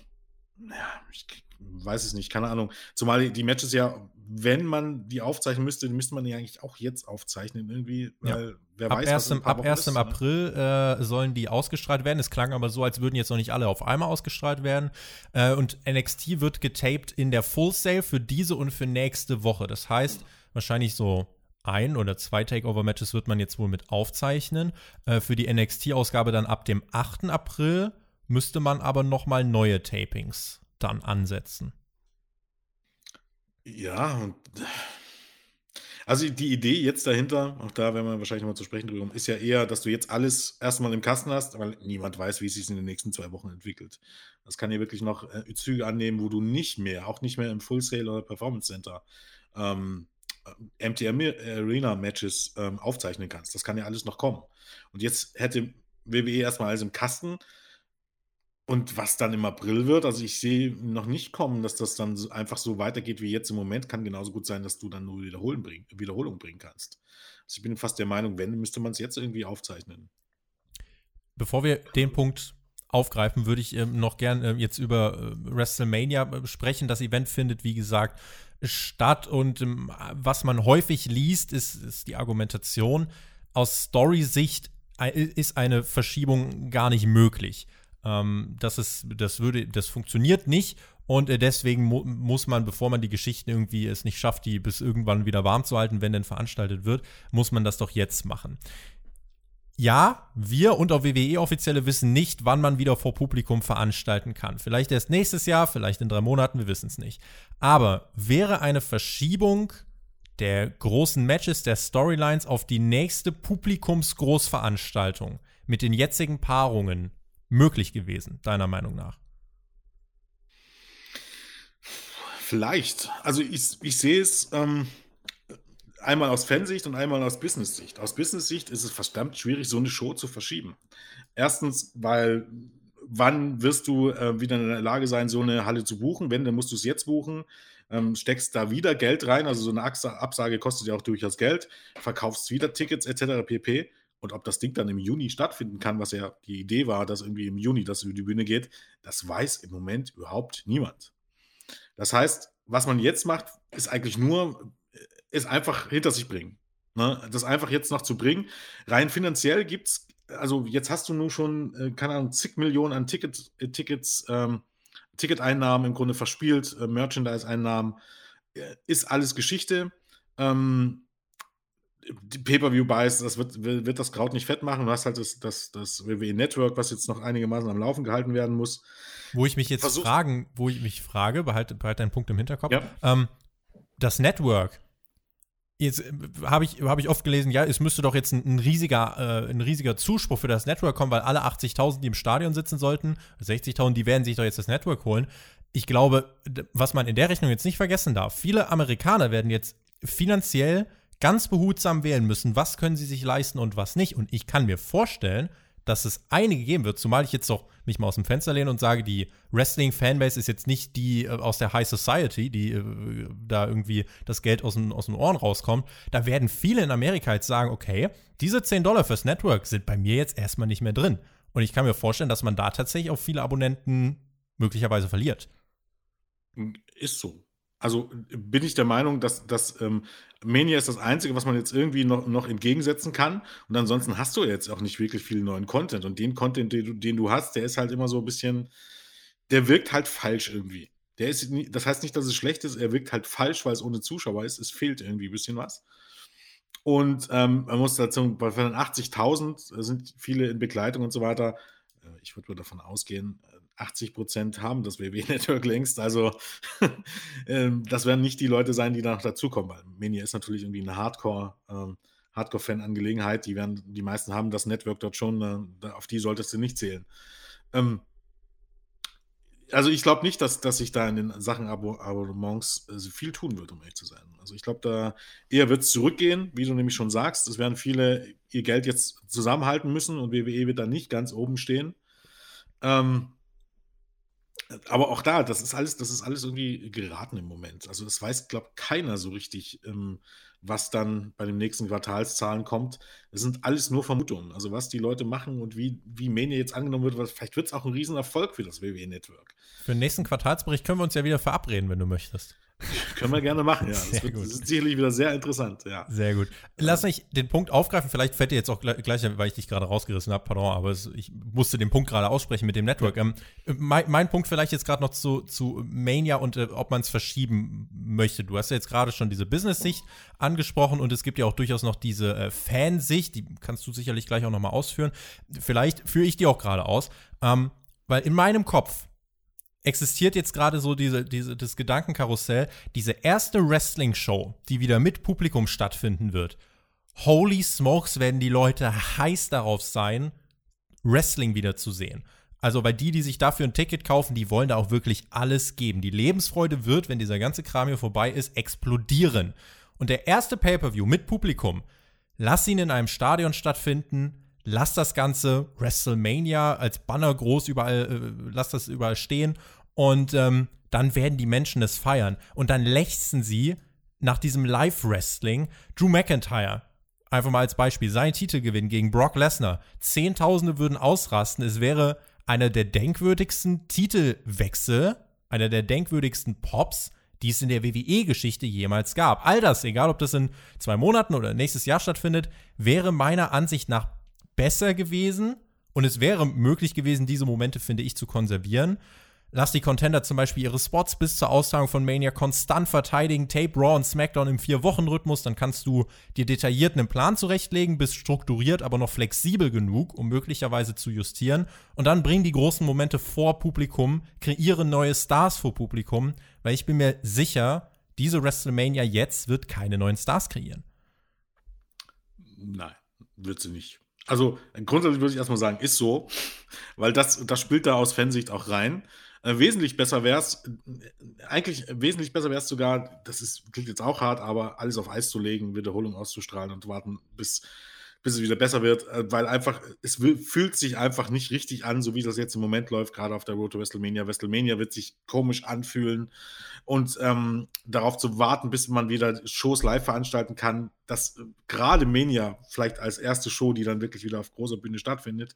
ja, ich weiß es nicht, keine Ahnung. Zumal die Matches ja, wenn man die aufzeichnen müsste, müsste man die eigentlich auch jetzt aufzeichnen irgendwie, weil ja. wer ab weiß, 1. was Ab 1. Ist, ne? April ne? äh, sollen die ausgestrahlt werden. Es klang aber so, als würden jetzt noch nicht alle auf einmal ausgestrahlt werden. Äh, und NXT wird getaped in der Full Sale für diese und für nächste Woche. Das heißt, wahrscheinlich so ein oder zwei Takeover-Matches wird man jetzt wohl mit aufzeichnen. Äh, für die NXT-Ausgabe dann ab dem 8. April müsste man aber noch mal neue Tapings dann ansetzen. Ja, und also die Idee jetzt dahinter, auch da werden wir wahrscheinlich noch mal zu sprechen drüber, ist ja eher, dass du jetzt alles erstmal im Kasten hast, weil niemand weiß, wie es sich in den nächsten zwei Wochen entwickelt. Das kann ja wirklich noch äh, Züge annehmen, wo du nicht mehr, auch nicht mehr im Full Sale oder Performance Center, ähm, MTM Arena Matches ähm, aufzeichnen kannst. Das kann ja alles noch kommen. Und jetzt hätte WWE erstmal alles im Kasten und was dann im April wird, also ich sehe noch nicht kommen, dass das dann einfach so weitergeht wie jetzt im Moment. Kann genauso gut sein, dass du dann nur Wiederholen bring, Wiederholung bringen kannst. Also ich bin fast der Meinung, wenn, müsste man es jetzt irgendwie aufzeichnen. Bevor wir den Punkt aufgreifen, würde ich ähm, noch gern äh, jetzt über äh, WrestleMania äh, sprechen. Das Event findet, wie gesagt, statt und ähm, was man häufig liest, ist, ist die Argumentation. Aus Story-Sicht äh, ist eine Verschiebung gar nicht möglich. Ähm, das, ist, das, würde, das funktioniert nicht und äh, deswegen mu muss man, bevor man die Geschichten irgendwie es nicht schafft, die bis irgendwann wieder warm zu halten, wenn denn veranstaltet wird, muss man das doch jetzt machen. Ja, wir und auch WWE-Offizielle wissen nicht, wann man wieder vor Publikum veranstalten kann. Vielleicht erst nächstes Jahr, vielleicht in drei Monaten, wir wissen es nicht. Aber wäre eine Verschiebung der großen Matches, der Storylines auf die nächste Publikumsgroßveranstaltung mit den jetzigen Paarungen möglich gewesen, deiner Meinung nach? Vielleicht. Also ich, ich sehe es ähm, einmal aus Fansicht und einmal aus Business-Sicht. Aus Business-Sicht ist es verdammt schwierig, so eine Show zu verschieben. Erstens, weil wann wirst du äh, wieder in der Lage sein, so eine Halle zu buchen? Wenn, dann musst du es jetzt buchen. Ähm, steckst da wieder Geld rein, also so eine Absage kostet ja auch durchaus Geld, verkaufst wieder Tickets etc. pp. Und ob das Ding dann im Juni stattfinden kann, was ja die Idee war, dass irgendwie im Juni das über die Bühne geht, das weiß im Moment überhaupt niemand. Das heißt, was man jetzt macht, ist eigentlich nur, ist einfach hinter sich bringen. Ne? Das einfach jetzt noch zu bringen. Rein finanziell gibt es, also jetzt hast du nur schon, äh, keine Ahnung, zig Millionen an Ticket, äh, Tickets, ähm, Ticketeinnahmen im Grunde verspielt, äh, Merchandise-Einnahmen, äh, ist alles Geschichte. Ähm, Pay-Per-View-Buys, das wird, wird das Kraut nicht fett machen. Du hast halt das, das, das WWE-Network, was jetzt noch einigermaßen am Laufen gehalten werden muss. Wo ich mich jetzt Versuch fragen, wo ich mich frage, behalte, behalte einen Punkt im Hinterkopf. Ja. Ähm, das Network, jetzt äh, habe ich, hab ich oft gelesen, ja, es müsste doch jetzt ein, ein riesiger, äh, ein riesiger Zuspruch für das Network kommen, weil alle 80.000, die im Stadion sitzen sollten, 60.000, die werden sich doch jetzt das Network holen. Ich glaube, was man in der Rechnung jetzt nicht vergessen darf, viele Amerikaner werden jetzt finanziell ganz behutsam wählen müssen, was können sie sich leisten und was nicht. Und ich kann mir vorstellen, dass es einige geben wird, zumal ich jetzt doch mich mal aus dem Fenster lehne und sage, die Wrestling-Fanbase ist jetzt nicht die äh, aus der High Society, die äh, da irgendwie das Geld aus den, aus den Ohren rauskommt. Da werden viele in Amerika jetzt sagen, okay, diese 10 Dollar fürs Network sind bei mir jetzt erstmal nicht mehr drin. Und ich kann mir vorstellen, dass man da tatsächlich auch viele Abonnenten möglicherweise verliert. Ist so. Also bin ich der Meinung, dass, dass ähm, Mania ist das Einzige, was man jetzt irgendwie noch, noch entgegensetzen kann. Und ansonsten hast du jetzt auch nicht wirklich viel neuen Content. Und den Content, den du, den du hast, der ist halt immer so ein bisschen, der wirkt halt falsch irgendwie. Der ist, das heißt nicht, dass es schlecht ist, er wirkt halt falsch, weil es ohne Zuschauer ist. Es fehlt irgendwie ein bisschen was. Und ähm, man muss dazu, bei 80.000 sind viele in Begleitung und so weiter. Äh, ich würde davon ausgehen, 80 Prozent haben das WWE-Network *laughs* längst. Also *laughs* ähm, das werden nicht die Leute sein, die danach dazukommen, weil Mania ist natürlich irgendwie eine ähm, Hardcore-Fan-Angelegenheit. Die, die meisten haben das Network dort schon, äh, auf die solltest du nicht zählen. Ähm, also ich glaube nicht, dass, dass sich da in den Sachen Abo Abonnements äh, viel tun wird, um ehrlich zu sein. Also ich glaube, da eher wird es zurückgehen, wie du nämlich schon sagst. Es werden viele ihr Geld jetzt zusammenhalten müssen und WWE wird da nicht ganz oben stehen. Ähm, aber auch da, das ist alles, das ist alles irgendwie geraten im Moment. Also das weiß, glaube keiner so richtig, ähm, was dann bei den nächsten Quartalszahlen kommt. Das sind alles nur Vermutungen. Also was die Leute machen und wie, wie Mania jetzt angenommen wird, vielleicht wird es auch ein Riesenerfolg für das WWE-Network. Für den nächsten Quartalsbericht können wir uns ja wieder verabreden, wenn du möchtest. *laughs* Können wir gerne machen, ja. Das, wird, das, *laughs* ist sicherlich wieder sehr interessant, ja. Sehr gut. Lass mich den Punkt aufgreifen. Vielleicht fällt dir jetzt auch gleich, weil ich dich gerade rausgerissen habe, pardon, aber es, ich musste den Punkt gerade aussprechen mit dem Network. Ja. Ähm, mein, mein, Punkt vielleicht jetzt gerade noch zu, zu Mania und äh, ob man es verschieben möchte. Du hast ja jetzt gerade schon diese Business-Sicht angesprochen und es gibt ja auch durchaus noch diese äh, Fansicht, die kannst du sicherlich gleich auch nochmal ausführen. Vielleicht führe ich die auch gerade aus. Ähm, weil in meinem Kopf existiert jetzt gerade so diese, diese, das Gedankenkarussell, diese erste Wrestling-Show, die wieder mit Publikum stattfinden wird. Holy smokes, werden die Leute heiß darauf sein, Wrestling wieder zu sehen. Also, weil die, die sich dafür ein Ticket kaufen, die wollen da auch wirklich alles geben. Die Lebensfreude wird, wenn dieser ganze Kram hier vorbei ist, explodieren. Und der erste Pay-Per-View mit Publikum, lass ihn in einem Stadion stattfinden, lass das ganze WrestleMania als Banner groß überall, äh, lass das überall stehen und ähm, dann werden die Menschen es feiern. Und dann lechzen sie nach diesem Live-Wrestling. Drew McIntyre, einfach mal als Beispiel, sein Titelgewinn gegen Brock Lesnar. Zehntausende würden ausrasten. Es wäre einer der denkwürdigsten Titelwechsel, einer der denkwürdigsten Pops, die es in der WWE-Geschichte jemals gab. All das, egal ob das in zwei Monaten oder nächstes Jahr stattfindet, wäre meiner Ansicht nach besser gewesen und es wäre möglich gewesen, diese Momente, finde ich, zu konservieren. Lass die Contender zum Beispiel ihre Spots bis zur Austragung von Mania konstant verteidigen, Tape Raw und SmackDown im Vier-Wochen-Rhythmus, dann kannst du dir detailliert einen Plan zurechtlegen, bist strukturiert, aber noch flexibel genug, um möglicherweise zu justieren. Und dann bring die großen Momente vor Publikum, kreiere neue Stars vor Publikum, weil ich bin mir sicher, diese WrestleMania jetzt wird keine neuen Stars kreieren. Nein, wird sie nicht. Also grundsätzlich würde ich erstmal sagen, ist so, weil das, das spielt da aus Fansicht auch rein. Äh, wesentlich besser wäre es, äh, eigentlich wesentlich besser wäre es sogar, das ist, klingt jetzt auch hart, aber alles auf Eis zu legen, Wiederholung auszustrahlen und warten, bis bis es wieder besser wird, äh, weil einfach, es fühlt sich einfach nicht richtig an, so wie das jetzt im Moment läuft, gerade auf der Road to WrestleMania. WrestleMania wird sich komisch anfühlen und ähm, darauf zu warten, bis man wieder Shows live veranstalten kann, dass äh, gerade Mania vielleicht als erste Show, die dann wirklich wieder auf großer Bühne stattfindet,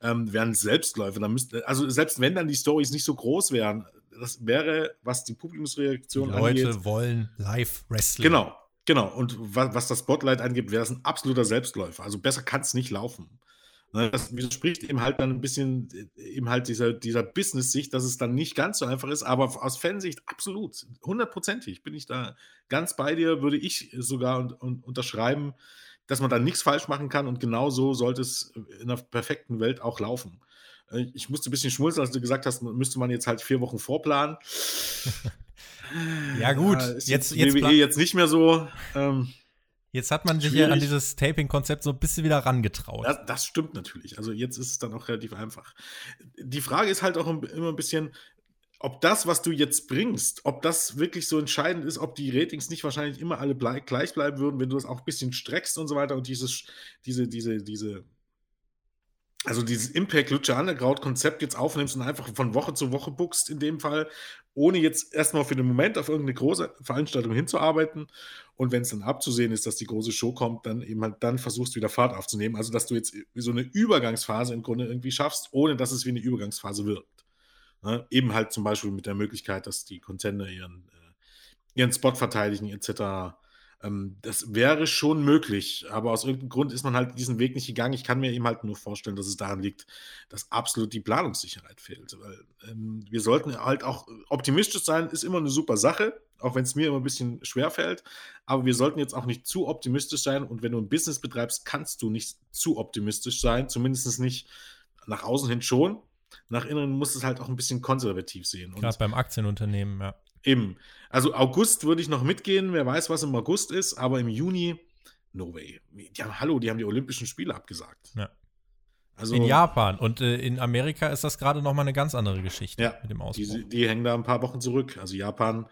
ähm, wären Selbstläufe. Dann müsste, also selbst wenn dann die Stories nicht so groß wären, das wäre, was die Publikumsreaktion die Leute angeht. wollen Live-Wrestling. Genau, Genau, und was, was das Spotlight angeht, wäre das ein absoluter Selbstläufer. Also besser kann es nicht laufen. Ne, das widerspricht eben halt dann ein bisschen eben halt dieser, dieser Business-Sicht, dass es dann nicht ganz so einfach ist, aber aus Fansicht absolut, hundertprozentig bin ich da ganz bei dir, würde ich sogar un, un, unterschreiben, dass man da nichts falsch machen kann und genau so sollte es in einer perfekten Welt auch laufen. Äh, ich musste ein bisschen schmulzen, als du gesagt hast, müsste man jetzt halt vier Wochen vorplanen. Ja, gut. Ja, jetzt, jetzt, WWE jetzt nicht mehr so. Ähm, jetzt hat man sich ja an dieses Taping-Konzept so ein bisschen wieder rangetraut. Das, das, stimmt natürlich. Also jetzt ist es dann auch relativ einfach. Die Frage ist halt auch immer ein bisschen, ob das, was du jetzt bringst, ob das wirklich so entscheidend ist, ob die Ratings nicht wahrscheinlich immer alle blei gleich bleiben würden, wenn du das auch ein bisschen streckst und so weiter und dieses, diese, diese, diese, also dieses Impact Lucha Underground Konzept jetzt aufnimmst und einfach von Woche zu Woche buchst in dem Fall, ohne jetzt erstmal für den Moment auf irgendeine große Veranstaltung hinzuarbeiten und wenn es dann abzusehen ist, dass die große Show kommt, dann eben halt dann versuchst wieder Fahrt aufzunehmen, also dass du jetzt so eine Übergangsphase im Grunde irgendwie schaffst, ohne dass es wie eine Übergangsphase wirkt. Ne? Eben halt zum Beispiel mit der Möglichkeit, dass die Contender ihren, äh, ihren Spot verteidigen, etc. Ähm, das wäre schon möglich, aber aus irgendeinem Grund ist man halt diesen Weg nicht gegangen. Ich kann mir eben halt nur vorstellen, dass es daran liegt, dass absolut die Planungssicherheit fehlt. Weil, ähm, wir sollten halt auch optimistisch sein, ist immer eine super Sache, auch wenn es mir immer ein bisschen schwer fällt. Aber wir sollten jetzt auch nicht zu optimistisch sein. Und wenn du ein Business betreibst, kannst du nicht zu optimistisch sein, zumindest nicht nach außen hin schon nach innen muss es halt auch ein bisschen konservativ sehen. Gerade beim Aktienunternehmen, ja. Eben. Also August würde ich noch mitgehen, wer weiß, was im August ist, aber im Juni, no way. Die haben, hallo, die haben die Olympischen Spiele abgesagt. Ja. Also, in Japan und äh, in Amerika ist das gerade noch mal eine ganz andere Geschichte ja, mit dem Ausbruch. Die, die, hängen da ein paar Wochen zurück. Also Japan,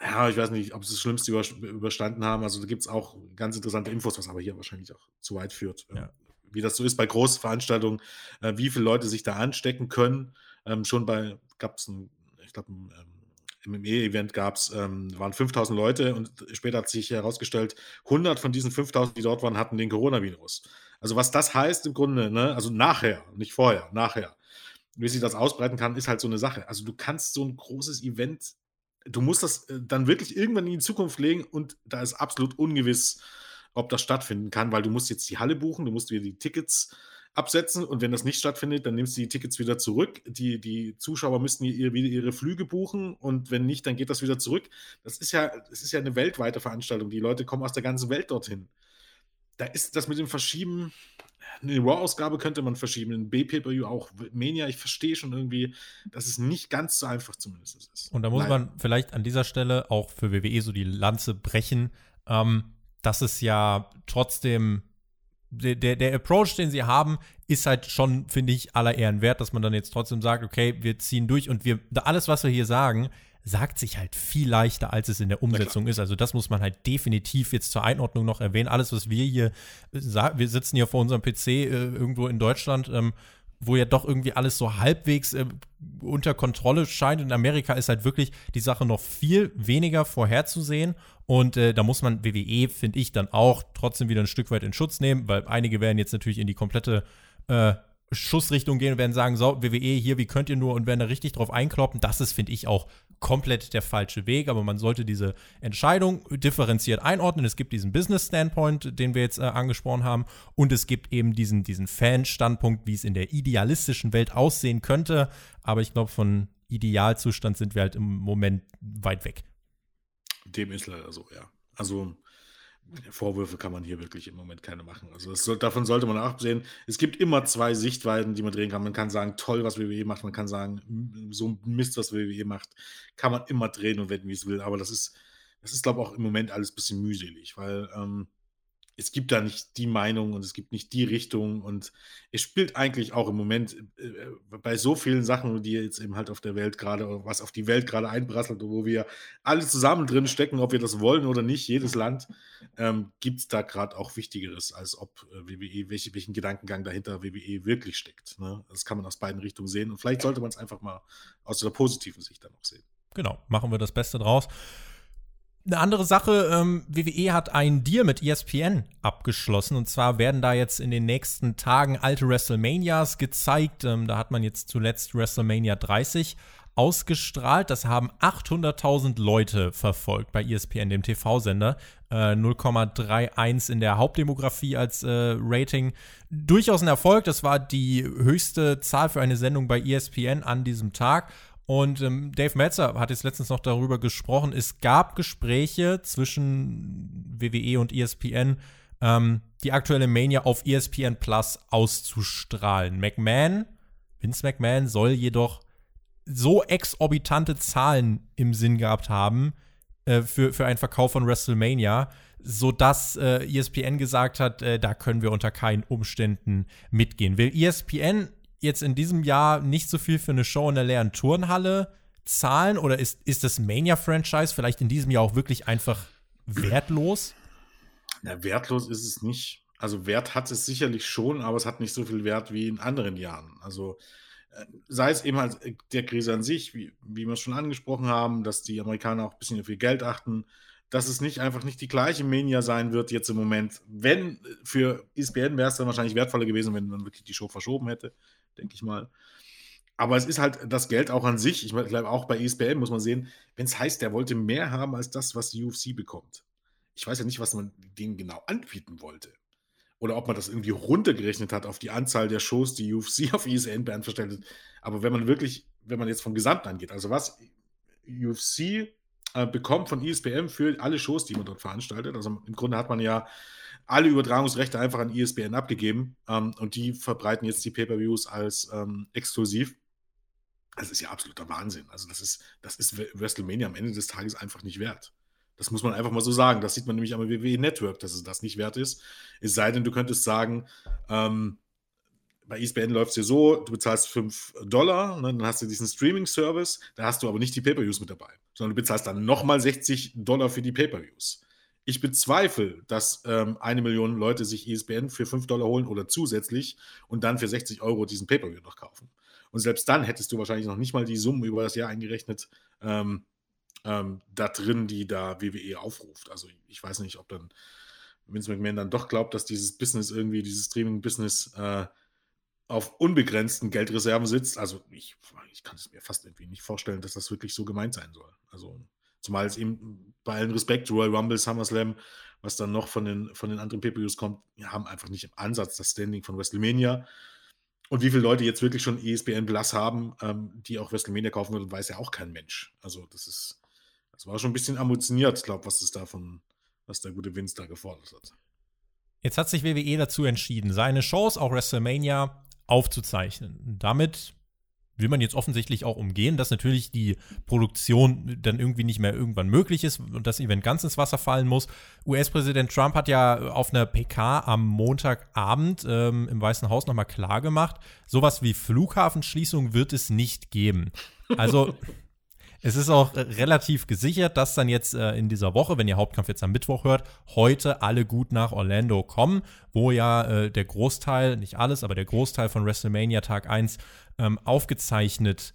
ja, ich weiß nicht, ob sie das Schlimmste überstanden haben. Also da gibt es auch ganz interessante Infos, was aber hier wahrscheinlich auch zu weit führt. Ja wie das so ist bei Großveranstaltungen, äh, wie viele Leute sich da anstecken können. Ähm, schon bei, gab es ich glaube, ein ähm, MMA-Event gab es, ähm, waren 5000 Leute und später hat sich herausgestellt, 100 von diesen 5000, die dort waren, hatten den Coronavirus. Also was das heißt im Grunde, ne? also nachher, nicht vorher, nachher. Wie sich das ausbreiten kann, ist halt so eine Sache. Also du kannst so ein großes Event, du musst das äh, dann wirklich irgendwann in die Zukunft legen und da ist absolut ungewiss, ob das stattfinden kann, weil du musst jetzt die Halle buchen, du musst wieder die Tickets absetzen und wenn das nicht stattfindet, dann nimmst du die Tickets wieder zurück. Die, die Zuschauer müssten ihr, wieder ihre Flüge buchen und wenn nicht, dann geht das wieder zurück. Das ist ja, das ist ja eine weltweite Veranstaltung. Die Leute kommen aus der ganzen Welt dorthin. Da ist das mit dem Verschieben, eine Raw-Ausgabe könnte man verschieben, ein BPPU auch. Mania, ich verstehe schon irgendwie, dass es nicht ganz so einfach zumindest ist. Und da muss Leider. man vielleicht an dieser Stelle auch für WWE so die Lanze brechen. Ähm, dass es ja trotzdem der, der, der Approach, den sie haben, ist halt schon, finde ich, aller Ehren wert, dass man dann jetzt trotzdem sagt, okay, wir ziehen durch und wir, alles, was wir hier sagen, sagt sich halt viel leichter, als es in der Umsetzung ist. Also das muss man halt definitiv jetzt zur Einordnung noch erwähnen. Alles, was wir hier sagen, wir sitzen hier vor unserem PC äh, irgendwo in Deutschland, ähm, wo ja doch irgendwie alles so halbwegs äh, unter Kontrolle scheint. In Amerika ist halt wirklich die Sache noch viel weniger vorherzusehen. Und äh, da muss man WWE, finde ich, dann auch trotzdem wieder ein Stück weit in Schutz nehmen, weil einige werden jetzt natürlich in die komplette äh, Schussrichtung gehen und werden sagen, so, WWE hier, wie könnt ihr nur und werden da richtig drauf einkloppen. Das ist, finde ich, auch komplett der falsche Weg, aber man sollte diese Entscheidung differenziert einordnen. Es gibt diesen Business-Standpoint, den wir jetzt äh, angesprochen haben, und es gibt eben diesen, diesen Fan-Standpunkt, wie es in der idealistischen Welt aussehen könnte. Aber ich glaube, von Idealzustand sind wir halt im Moment weit weg. Dem ist leider so, ja. Also Vorwürfe kann man hier wirklich im Moment keine machen. Also soll, davon sollte man absehen. Es gibt immer zwei Sichtweisen, die man drehen kann. Man kann sagen, toll, was WWE macht. Man kann sagen, so ein Mist, was WWE macht, kann man immer drehen und wenden, wie es will. Aber das ist, das ist, glaube ich, auch im Moment alles ein bisschen mühselig, weil ähm, es gibt da nicht die Meinung und es gibt nicht die Richtung und es spielt eigentlich auch im Moment äh, äh, bei so vielen Sachen, die jetzt eben halt auf der Welt gerade, was auf die Welt gerade einprasselt, wo wir alle zusammen drin stecken, ob wir das wollen oder nicht, jedes Land, ähm, gibt es da gerade auch Wichtigeres, als ob äh, WWE, welche, welchen Gedankengang dahinter WWE wirklich steckt. Ne? Das kann man aus beiden Richtungen sehen und vielleicht sollte man es einfach mal aus der positiven Sicht dann noch sehen. Genau, machen wir das Beste draus. Eine andere Sache, ähm, WWE hat einen Deal mit ESPN abgeschlossen und zwar werden da jetzt in den nächsten Tagen alte WrestleManias gezeigt. Ähm, da hat man jetzt zuletzt WrestleMania 30 ausgestrahlt. Das haben 800.000 Leute verfolgt bei ESPN, dem TV-Sender. Äh, 0,31 in der Hauptdemografie als äh, Rating. Durchaus ein Erfolg. Das war die höchste Zahl für eine Sendung bei ESPN an diesem Tag. Und ähm, Dave Metzer hat jetzt letztens noch darüber gesprochen, es gab Gespräche zwischen WWE und ESPN, ähm, die aktuelle Mania auf ESPN Plus auszustrahlen. McMahon, Vince McMahon soll jedoch so exorbitante Zahlen im Sinn gehabt haben äh, für, für einen Verkauf von WrestleMania, sodass äh, ESPN gesagt hat, äh, da können wir unter keinen Umständen mitgehen. Will ESPN jetzt in diesem Jahr nicht so viel für eine Show in der leeren Turnhalle zahlen oder ist, ist das Mania-Franchise vielleicht in diesem Jahr auch wirklich einfach wertlos? Na, wertlos ist es nicht. Also Wert hat es sicherlich schon, aber es hat nicht so viel Wert wie in anderen Jahren. Also äh, sei es eben halt der Krise an sich, wie, wie wir es schon angesprochen haben, dass die Amerikaner auch ein bisschen auf ihr Geld achten, dass es nicht einfach nicht die gleiche Mania sein wird jetzt im Moment. Wenn für ESPN wäre es dann wahrscheinlich wertvoller gewesen, wenn man wirklich die Show verschoben hätte, denke ich mal. Aber es ist halt das Geld auch an sich. Ich glaube, auch bei ESPN muss man sehen, wenn es heißt, der wollte mehr haben als das, was die UFC bekommt. Ich weiß ja nicht, was man denen genau anbieten wollte. Oder ob man das irgendwie runtergerechnet hat auf die Anzahl der Shows, die UFC *laughs* auf ESPN verstellt Aber wenn man wirklich, wenn man jetzt vom Gesamten angeht, also was UFC äh, bekommt von ESPN für alle Shows, die man dort veranstaltet. Also im Grunde hat man ja alle Übertragungsrechte einfach an ESPN abgegeben ähm, und die verbreiten jetzt die Pay-per-Views als ähm, exklusiv. Das ist ja absoluter Wahnsinn. Also das ist, das ist WrestleMania am Ende des Tages einfach nicht wert. Das muss man einfach mal so sagen. Das sieht man nämlich am WWE Network, dass es das nicht wert ist. Es sei denn, du könntest sagen, ähm, bei ESPN läuft es ja so, du bezahlst 5 Dollar, ne, dann hast du diesen Streaming-Service, da hast du aber nicht die Pay-Per-Views mit dabei, sondern du bezahlst dann nochmal 60 Dollar für die Pay-Per-Views. Ich bezweifle, dass ähm, eine Million Leute sich ESPN für 5 Dollar holen oder zusätzlich und dann für 60 Euro diesen Pay-Per-View noch kaufen. Und selbst dann hättest du wahrscheinlich noch nicht mal die Summen über das Jahr eingerechnet, ähm, ähm, da drin, die da WWE aufruft. Also ich weiß nicht, ob dann Vince McMahon dann doch glaubt, dass dieses Business irgendwie, dieses Streaming-Business äh, auf unbegrenzten Geldreserven sitzt. Also ich, ich kann es mir fast irgendwie nicht vorstellen, dass das wirklich so gemeint sein soll. Also zumal es eben bei allen Respekt, Royal Rumble, SummerSlam, was dann noch von den, von den anderen PPUs kommt, haben einfach nicht im Ansatz das Standing von WrestleMania. Und wie viele Leute jetzt wirklich schon ESPN Plus haben, ähm, die auch WrestleMania kaufen würden, weiß ja auch kein Mensch. Also das ist, das war schon ein bisschen emotioniert, glaube was es davon, was der gute Vince da gefordert hat. Jetzt hat sich WWE dazu entschieden, seine Shows, auch WrestleMania, aufzuzeichnen. Damit will man jetzt offensichtlich auch umgehen, dass natürlich die Produktion dann irgendwie nicht mehr irgendwann möglich ist und das Event ganz ins Wasser fallen muss. US-Präsident Trump hat ja auf einer PK am Montagabend ähm, im Weißen Haus nochmal klargemacht, sowas wie Flughafenschließung wird es nicht geben. Also *laughs* Es ist auch äh, relativ gesichert, dass dann jetzt äh, in dieser Woche, wenn ihr Hauptkampf jetzt am Mittwoch hört, heute alle gut nach Orlando kommen, wo ja äh, der Großteil, nicht alles, aber der Großteil von WrestleMania Tag 1 ähm, aufgezeichnet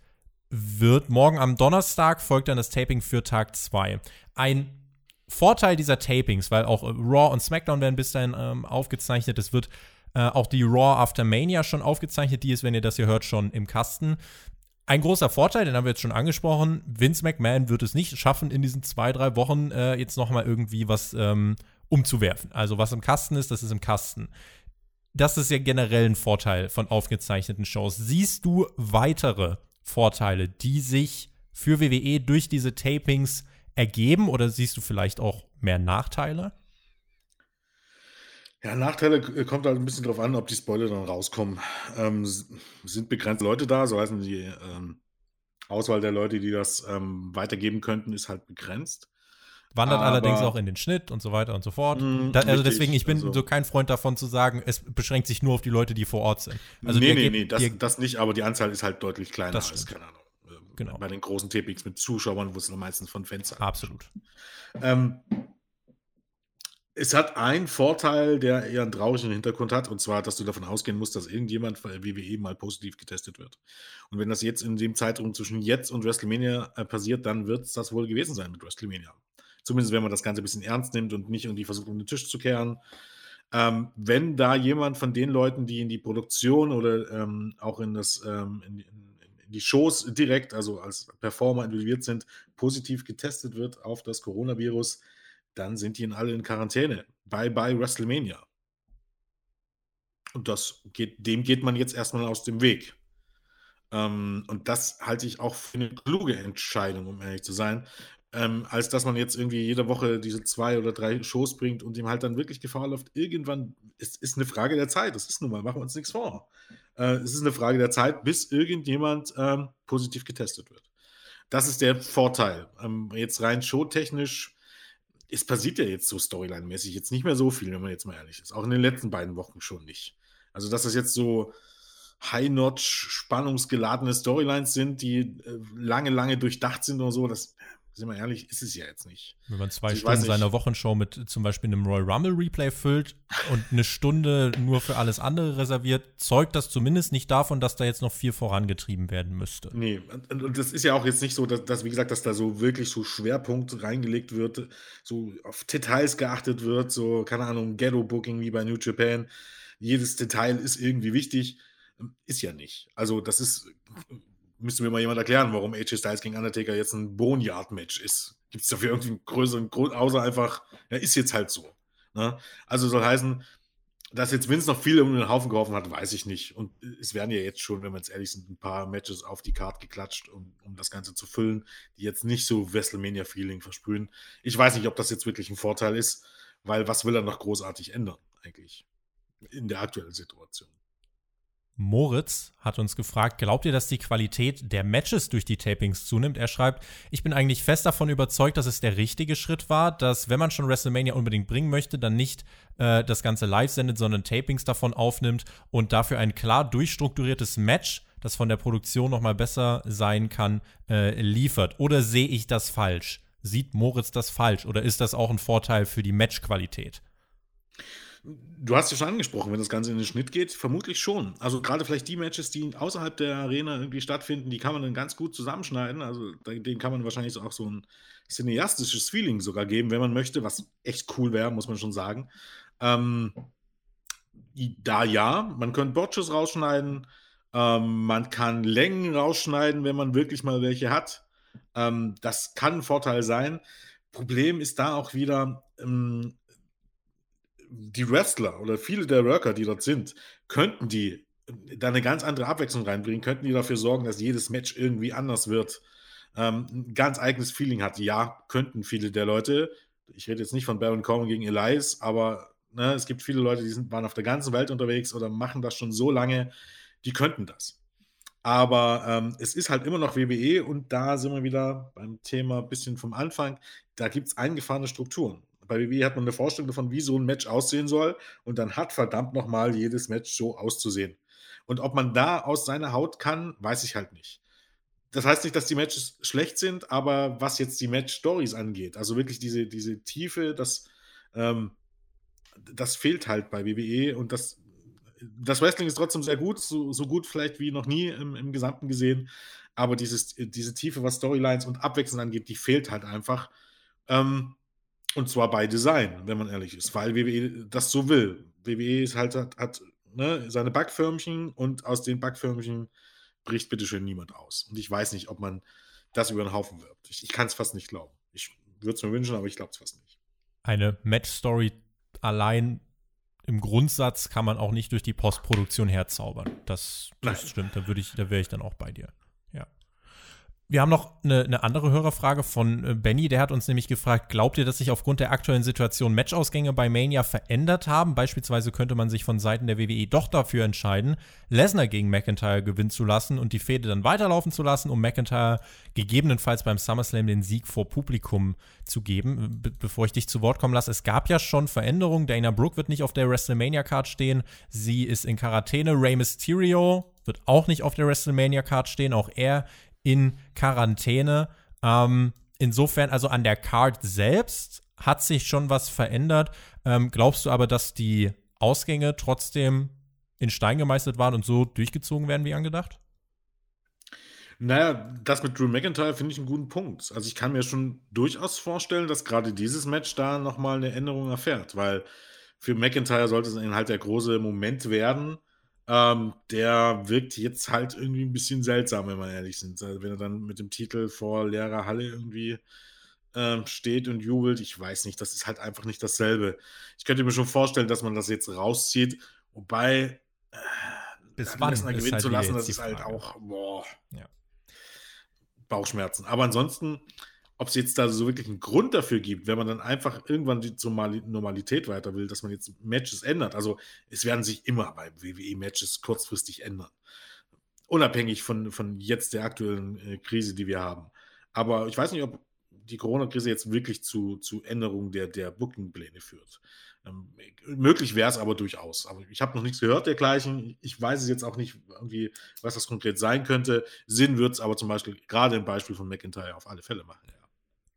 wird. Morgen am Donnerstag folgt dann das Taping für Tag 2. Ein Vorteil dieser Tapings, weil auch äh, Raw und SmackDown werden bis dahin ähm, aufgezeichnet. Es wird äh, auch die Raw After Mania schon aufgezeichnet. Die ist, wenn ihr das hier hört, schon im Kasten. Ein großer Vorteil, den haben wir jetzt schon angesprochen, Vince McMahon wird es nicht schaffen, in diesen zwei, drei Wochen äh, jetzt nochmal irgendwie was ähm, umzuwerfen. Also was im Kasten ist, das ist im Kasten. Das ist ja generell ein Vorteil von aufgezeichneten Shows. Siehst du weitere Vorteile, die sich für WWE durch diese Tapings ergeben oder siehst du vielleicht auch mehr Nachteile? Ja, Nachteile äh, kommt halt ein bisschen drauf an, ob die Spoiler dann rauskommen. Ähm, sind begrenzte Leute da, so heißen die ähm, Auswahl der Leute, die das ähm, weitergeben könnten, ist halt begrenzt. Wandert Aber, allerdings auch in den Schnitt und so weiter und so fort. Mh, da, also richtig, deswegen, ich bin also, so kein Freund davon zu sagen, es beschränkt sich nur auf die Leute, die vor Ort sind. Also nee, nee, nee, das, das, nicht, aber die Anzahl ist halt deutlich kleiner als, keine Ahnung. Ähm, genau. Bei den großen TPX mit Zuschauern, wo es meistens von Fans Absolut. Ähm, es hat einen Vorteil, der eher einen traurigen Hintergrund hat, und zwar, dass du davon ausgehen musst, dass irgendjemand bei WWE mal positiv getestet wird. Und wenn das jetzt in dem Zeitraum zwischen jetzt und WrestleMania äh, passiert, dann wird es das wohl gewesen sein mit WrestleMania. Zumindest wenn man das Ganze ein bisschen ernst nimmt und nicht irgendwie versucht, um den Tisch zu kehren. Ähm, wenn da jemand von den Leuten, die in die Produktion oder ähm, auch in, das, ähm, in, in, in, die Shows direkt, also als Performer involviert sind, positiv getestet wird auf das Coronavirus, dann sind die in alle in Quarantäne. Bye bye WrestleMania. Und das geht, dem geht man jetzt erstmal aus dem Weg. Ähm, und das halte ich auch für eine kluge Entscheidung, um ehrlich zu sein. Ähm, als dass man jetzt irgendwie jede Woche diese zwei oder drei Shows bringt und ihm halt dann wirklich Gefahr läuft. Irgendwann ist, ist eine Frage der Zeit. Das ist nun mal, machen wir uns nichts vor. Äh, es ist eine Frage der Zeit, bis irgendjemand ähm, positiv getestet wird. Das ist der Vorteil. Ähm, jetzt rein showtechnisch es passiert ja jetzt so Storyline-mäßig jetzt nicht mehr so viel, wenn man jetzt mal ehrlich ist. Auch in den letzten beiden Wochen schon nicht. Also, dass das jetzt so High-Notch, spannungsgeladene Storylines sind, die äh, lange, lange durchdacht sind oder so. Das, sind wir ehrlich, ist es ja jetzt nicht. Wenn man zwei also Stunden seiner Wochenshow mit zum Beispiel einem Royal Rumble Replay füllt und eine Stunde nur für alles andere reserviert, zeugt das zumindest nicht davon, dass da jetzt noch viel vorangetrieben werden müsste. Nee, und, und das ist ja auch jetzt nicht so, dass, dass, wie gesagt, dass da so wirklich so Schwerpunkt reingelegt wird, so auf Details geachtet wird, so, keine Ahnung, Ghetto-Booking wie bei New Japan. Jedes Detail ist irgendwie wichtig. Ist ja nicht. Also, das ist müsste mir mal jemand erklären, warum AJ Styles gegen Undertaker jetzt ein Boneyard-Match ist. Gibt es dafür irgendwie einen größeren Grund, außer einfach, ja, ist jetzt halt so. Ne? Also soll heißen, dass jetzt Vince noch viel um den Haufen geholfen hat, weiß ich nicht. Und es werden ja jetzt schon, wenn wir jetzt ehrlich sind, ein paar Matches auf die Karte geklatscht, um, um das Ganze zu füllen, die jetzt nicht so WrestleMania-Feeling versprühen. Ich weiß nicht, ob das jetzt wirklich ein Vorteil ist, weil was will er noch großartig ändern, eigentlich, in der aktuellen Situation. Moritz hat uns gefragt, glaubt ihr, dass die Qualität der Matches durch die Tapings zunimmt? Er schreibt, ich bin eigentlich fest davon überzeugt, dass es der richtige Schritt war, dass wenn man schon WrestleMania unbedingt bringen möchte, dann nicht äh, das Ganze live sendet, sondern Tapings davon aufnimmt und dafür ein klar durchstrukturiertes Match, das von der Produktion nochmal besser sein kann, äh, liefert. Oder sehe ich das falsch? Sieht Moritz das falsch? Oder ist das auch ein Vorteil für die Matchqualität? Du hast ja schon angesprochen, wenn das Ganze in den Schnitt geht, vermutlich schon. Also gerade vielleicht die Matches, die außerhalb der Arena irgendwie stattfinden, die kann man dann ganz gut zusammenschneiden. Also denen kann man wahrscheinlich auch so ein cineastisches Feeling sogar geben, wenn man möchte, was echt cool wäre, muss man schon sagen. Ähm, da ja, man könnte Botches rausschneiden, ähm, man kann Längen rausschneiden, wenn man wirklich mal welche hat. Ähm, das kann ein Vorteil sein. Problem ist da auch wieder, ähm, die Wrestler oder viele der Worker, die dort sind, könnten die da eine ganz andere Abwechslung reinbringen, könnten die dafür sorgen, dass jedes Match irgendwie anders wird, ähm, ein ganz eigenes Feeling hat. Ja, könnten viele der Leute. Ich rede jetzt nicht von Baron Corbin gegen Elias, aber ne, es gibt viele Leute, die sind, waren auf der ganzen Welt unterwegs oder machen das schon so lange, die könnten das. Aber ähm, es ist halt immer noch WWE und da sind wir wieder beim Thema bisschen vom Anfang. Da gibt es eingefahrene Strukturen bei WWE hat man eine Vorstellung davon, wie so ein Match aussehen soll und dann hat verdammt nochmal jedes Match so auszusehen. Und ob man da aus seiner Haut kann, weiß ich halt nicht. Das heißt nicht, dass die Matches schlecht sind, aber was jetzt die Match-Stories angeht, also wirklich diese, diese Tiefe, das, ähm, das fehlt halt bei WWE und das, das Wrestling ist trotzdem sehr gut, so, so gut vielleicht wie noch nie im, im Gesamten gesehen, aber dieses, diese Tiefe, was Storylines und Abwechslung angeht, die fehlt halt einfach. Ähm, und zwar bei Design, wenn man ehrlich ist, weil WWE das so will. WWE ist halt, hat, hat ne, seine Backförmchen und aus den Backförmchen bricht bitteschön niemand aus. Und ich weiß nicht, ob man das über den Haufen wirbt. Ich, ich kann es fast nicht glauben. Ich würde es mir wünschen, aber ich glaube es fast nicht. Eine Match-Story allein im Grundsatz kann man auch nicht durch die Postproduktion herzaubern. Das, das stimmt, da, ich, da wäre ich dann auch bei dir. Wir haben noch eine, eine, andere Hörerfrage von äh, Benny, der hat uns nämlich gefragt, glaubt ihr, dass sich aufgrund der aktuellen Situation Matchausgänge bei Mania verändert haben? Beispielsweise könnte man sich von Seiten der WWE doch dafür entscheiden, Lesnar gegen McIntyre gewinnen zu lassen und die Fehde dann weiterlaufen zu lassen, um McIntyre gegebenenfalls beim SummerSlam den Sieg vor Publikum zu geben. Be bevor ich dich zu Wort kommen lasse, es gab ja schon Veränderungen. Dana Brooke wird nicht auf der WrestleMania-Card stehen. Sie ist in Quarantäne. Rey Mysterio wird auch nicht auf der WrestleMania-Card stehen. Auch er in Quarantäne. Ähm, insofern, also an der Card selbst hat sich schon was verändert. Ähm, glaubst du aber, dass die Ausgänge trotzdem in Stein gemeißelt waren und so durchgezogen werden wie angedacht? Naja, das mit Drew McIntyre finde ich einen guten Punkt. Also ich kann mir schon durchaus vorstellen, dass gerade dieses Match da nochmal eine Änderung erfährt, weil für McIntyre sollte es halt der große Moment werden, ähm, der wirkt jetzt halt irgendwie ein bisschen seltsam, wenn wir ehrlich sind. Also wenn er dann mit dem Titel vor leerer Halle irgendwie ähm, steht und jubelt, ich weiß nicht, das ist halt einfach nicht dasselbe. Ich könnte mir schon vorstellen, dass man das jetzt rauszieht, wobei äh, bis wann gewinnen halt zu lassen, das ist halt auch boah, ja. Bauchschmerzen. Aber ansonsten ob es jetzt da so wirklich einen Grund dafür gibt, wenn man dann einfach irgendwann die zur Normalität weiter will, dass man jetzt Matches ändert. Also es werden sich immer bei WWE-Matches kurzfristig ändern. Unabhängig von, von jetzt der aktuellen äh, Krise, die wir haben. Aber ich weiß nicht, ob die Corona-Krise jetzt wirklich zu, zu Änderungen der, der Booking-Pläne führt. Ähm, möglich wäre es aber durchaus. Aber ich habe noch nichts gehört dergleichen. Ich weiß es jetzt auch nicht, irgendwie, was das konkret sein könnte. Sinn wird es aber zum Beispiel gerade im Beispiel von McIntyre auf alle Fälle machen. Ja.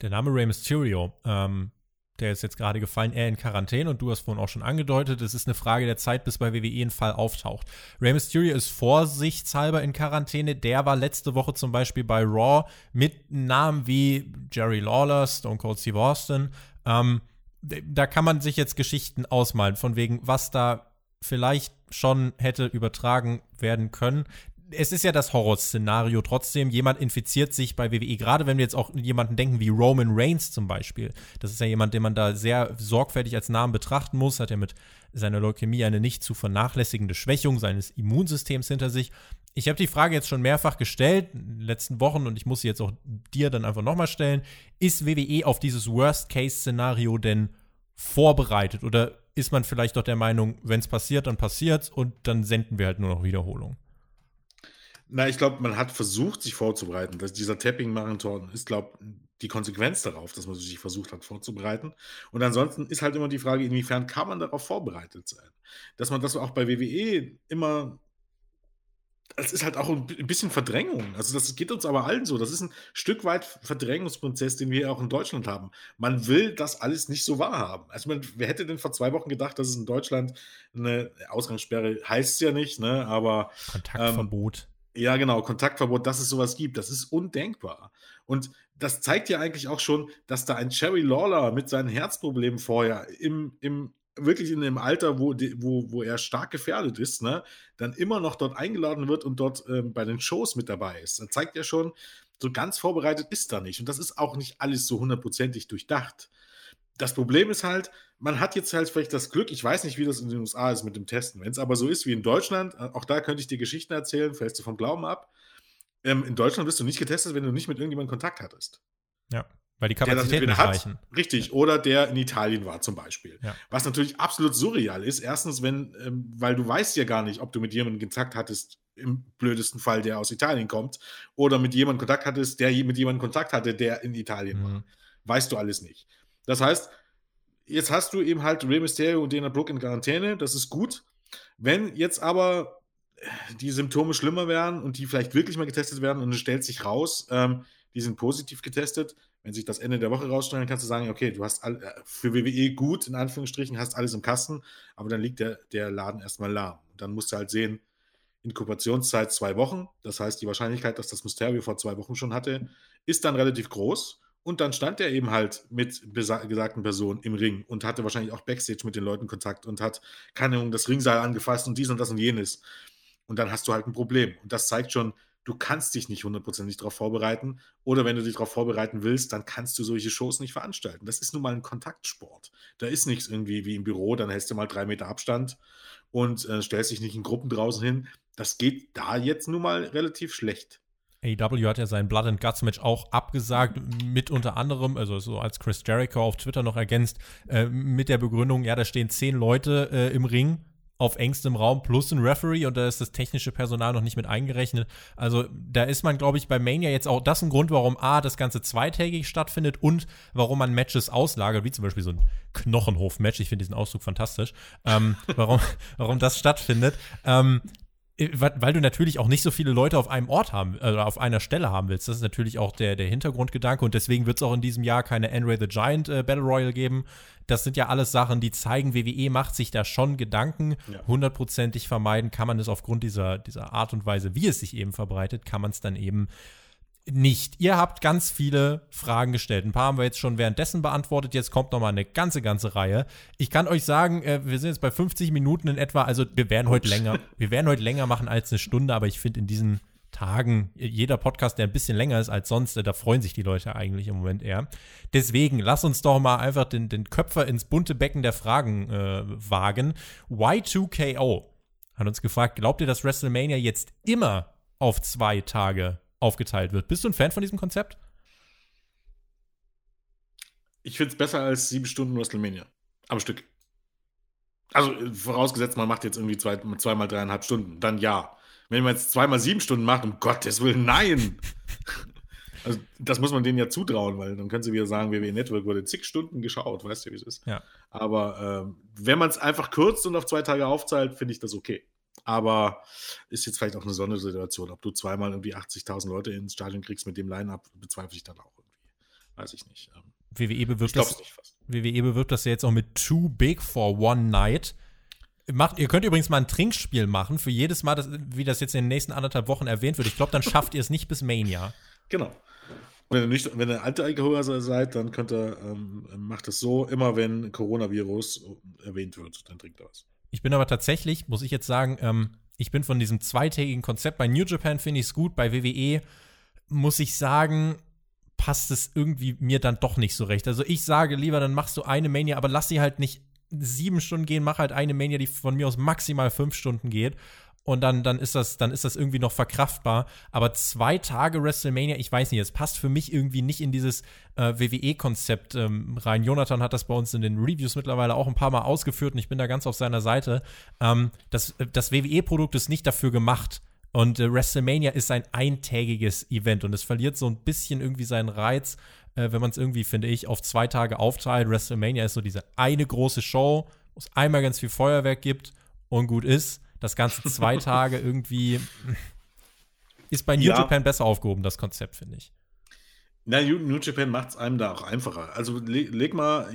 Der Name Rey Mysterio, ähm, der ist jetzt gerade gefallen, er in Quarantäne und du hast vorhin auch schon angedeutet, es ist eine Frage der Zeit, bis bei WWE ein Fall auftaucht. Rey Mysterio ist vorsichtshalber in Quarantäne, der war letzte Woche zum Beispiel bei Raw mit Namen wie Jerry Lawler, Stone Cold Steve Austin. Ähm, da kann man sich jetzt Geschichten ausmalen, von wegen, was da vielleicht schon hätte übertragen werden können es ist ja das Horrorszenario trotzdem. Jemand infiziert sich bei WWE, gerade wenn wir jetzt auch jemanden denken wie Roman Reigns zum Beispiel. Das ist ja jemand, den man da sehr sorgfältig als Namen betrachten muss. Hat ja mit seiner Leukämie eine nicht zu vernachlässigende Schwächung seines Immunsystems hinter sich. Ich habe die Frage jetzt schon mehrfach gestellt in den letzten Wochen und ich muss sie jetzt auch dir dann einfach nochmal stellen. Ist WWE auf dieses Worst-Case-Szenario denn vorbereitet oder ist man vielleicht doch der Meinung, wenn es passiert, dann passiert und dann senden wir halt nur noch Wiederholung? Na, ich glaube, man hat versucht, sich vorzubereiten. Das, dieser Tapping-Marathon ist, glaube ich, die Konsequenz darauf, dass man sich versucht hat vorzubereiten. Und ansonsten ist halt immer die Frage, inwiefern kann man darauf vorbereitet sein? Dass man das auch bei WWE immer es ist halt auch ein bisschen Verdrängung. Also, das geht uns aber allen so. Das ist ein Stück weit Verdrängungsprozess, den wir auch in Deutschland haben. Man will das alles nicht so wahrhaben. Also, man, wer hätte denn vor zwei Wochen gedacht, dass es in Deutschland eine Ausgangssperre heißt es ja nicht, ne? Aber Kontaktverbot. Ähm, ja, genau, Kontaktverbot, dass es sowas gibt, das ist undenkbar. Und das zeigt ja eigentlich auch schon, dass da ein Cherry Lawler mit seinen Herzproblemen vorher im, im wirklich in dem Alter, wo, wo, wo er stark gefährdet ist, ne, dann immer noch dort eingeladen wird und dort ähm, bei den Shows mit dabei ist. Dann zeigt er schon, so ganz vorbereitet ist er nicht. Und das ist auch nicht alles so hundertprozentig durchdacht das Problem ist halt, man hat jetzt halt vielleicht das Glück, ich weiß nicht, wie das in den USA ist mit dem Testen. Wenn es aber so ist wie in Deutschland, äh, auch da könnte ich dir Geschichten erzählen, fällst du vom Glauben ab. Ähm, in Deutschland wirst du nicht getestet, wenn du nicht mit irgendjemandem Kontakt hattest. Ja, weil die Kapazitäten nicht hat, reichen. Richtig, oder der in Italien war zum Beispiel. Ja. Was natürlich absolut surreal ist. Erstens, wenn, ähm, weil du weißt ja gar nicht, ob du mit jemandem Kontakt hattest, im blödesten Fall, der aus Italien kommt, oder mit jemandem Kontakt hattest, der mit jemandem Kontakt hatte, der in Italien mhm. war. Weißt du alles nicht. Das heißt, jetzt hast du eben halt Rey Mysterio und Dana Brooke in Quarantäne, das ist gut. Wenn jetzt aber die Symptome schlimmer werden und die vielleicht wirklich mal getestet werden und es stellt sich raus, ähm, die sind positiv getestet, wenn sich das Ende der Woche rausstellen, kannst du sagen, okay, du hast all, äh, für WWE gut, in Anführungsstrichen, hast alles im Kasten, aber dann liegt der, der Laden erstmal lahm. Und dann musst du halt sehen, Inkubationszeit zwei Wochen, das heißt, die Wahrscheinlichkeit, dass das Mysterio vor zwei Wochen schon hatte, ist dann relativ groß. Und dann stand er eben halt mit gesagten Personen im Ring und hatte wahrscheinlich auch Backstage mit den Leuten Kontakt und hat, keine Ahnung, das Ringseil angefasst und dies und das und jenes. Und dann hast du halt ein Problem. Und das zeigt schon, du kannst dich nicht hundertprozentig darauf vorbereiten. Oder wenn du dich darauf vorbereiten willst, dann kannst du solche Shows nicht veranstalten. Das ist nun mal ein Kontaktsport. Da ist nichts irgendwie wie im Büro, dann hältst du mal drei Meter Abstand und äh, stellst dich nicht in Gruppen draußen hin. Das geht da jetzt nun mal relativ schlecht. AEW hat ja sein Blood and Guts Match auch abgesagt, mit unter anderem, also so als Chris Jericho auf Twitter noch ergänzt, äh, mit der Begründung, ja, da stehen zehn Leute äh, im Ring auf engstem Raum plus ein Referee und da ist das technische Personal noch nicht mit eingerechnet. Also da ist man, glaube ich, bei Mania jetzt auch das ein Grund, warum A, das Ganze zweitägig stattfindet und warum man Matches auslagert, wie zum Beispiel so ein Knochenhof-Match, ich finde diesen Ausdruck fantastisch, ähm, warum, *laughs* warum das stattfindet. Ähm, äh, weil du natürlich auch nicht so viele Leute auf einem Ort haben, also auf einer Stelle haben willst. Das ist natürlich auch der, der Hintergrundgedanke und deswegen wird es auch in diesem Jahr keine Andre the Giant äh, Battle Royale geben. Das sind ja alles Sachen, die zeigen, WWE macht sich da schon Gedanken. Hundertprozentig vermeiden kann man es aufgrund dieser, dieser Art und Weise, wie es sich eben verbreitet, kann man es dann eben nicht. Ihr habt ganz viele Fragen gestellt. Ein paar haben wir jetzt schon währenddessen beantwortet. Jetzt kommt noch mal eine ganze, ganze Reihe. Ich kann euch sagen, äh, wir sind jetzt bei 50 Minuten in etwa. Also wir werden heute länger, wir werden heute länger machen als eine Stunde, aber ich finde in diesen Tagen, jeder Podcast, der ein bisschen länger ist als sonst, da freuen sich die Leute eigentlich im Moment eher. Deswegen, lass uns doch mal einfach den, den Köpfer ins bunte Becken der Fragen äh, wagen. Y2KO hat uns gefragt, glaubt ihr, dass WrestleMania jetzt immer auf zwei Tage aufgeteilt wird. Bist du ein Fan von diesem Konzept? Ich finde es besser als sieben Stunden WrestleMania. Am Stück. Also vorausgesetzt, man macht jetzt irgendwie zwei, zweimal dreieinhalb Stunden, dann ja. Wenn man jetzt zweimal sieben Stunden macht, um Gottes Willen, nein! *laughs* Also, das muss man denen ja zutrauen, weil dann können sie wieder sagen, WWE Network wurde zig Stunden geschaut, weißt du, wie es ist. Ja. Aber ähm, wenn man es einfach kürzt und auf zwei Tage aufzahlt, finde ich das okay. Aber ist jetzt vielleicht auch eine Sondersituation. Ob du zweimal irgendwie 80.000 Leute ins Stadion kriegst mit dem Line-Up, bezweifle ich dann auch irgendwie. Weiß ich nicht. Ähm, WWE bewirbt, das, WWE bewirbt das ja jetzt auch mit Too Big for One Night. Macht, ihr könnt übrigens mal ein Trinkspiel machen für jedes Mal, das, wie das jetzt in den nächsten anderthalb Wochen erwähnt wird. Ich glaube, dann schafft ihr es nicht bis Mania. *laughs* Genau. Wenn ihr, nicht, wenn ihr alte Alkoholiker seid, dann könnt ihr, ähm, macht es so, immer wenn Coronavirus erwähnt wird, dann trinkt ihr was. Ich bin aber tatsächlich, muss ich jetzt sagen, ähm, ich bin von diesem zweitägigen Konzept bei New Japan finde ich es gut, bei WWE muss ich sagen, passt es irgendwie mir dann doch nicht so recht. Also ich sage lieber, dann machst du eine Mania, aber lass sie halt nicht sieben Stunden gehen, mach halt eine Mania, die von mir aus maximal fünf Stunden geht. Und dann, dann, ist das, dann ist das irgendwie noch verkraftbar. Aber zwei Tage WrestleMania, ich weiß nicht, es passt für mich irgendwie nicht in dieses äh, WWE-Konzept ähm, rein. Jonathan hat das bei uns in den Reviews mittlerweile auch ein paar Mal ausgeführt und ich bin da ganz auf seiner Seite. Ähm, das das WWE-Produkt ist nicht dafür gemacht. Und äh, WrestleMania ist ein eintägiges Event und es verliert so ein bisschen irgendwie seinen Reiz, äh, wenn man es irgendwie, finde ich, auf zwei Tage aufteilt. WrestleMania ist so diese eine große Show, wo es einmal ganz viel Feuerwerk gibt und gut ist. Das Ganze zwei *laughs* Tage irgendwie ist bei New ja. Japan besser aufgehoben, das Konzept, finde ich. Na, New Japan macht es einem da auch einfacher. Also leg, leg mal,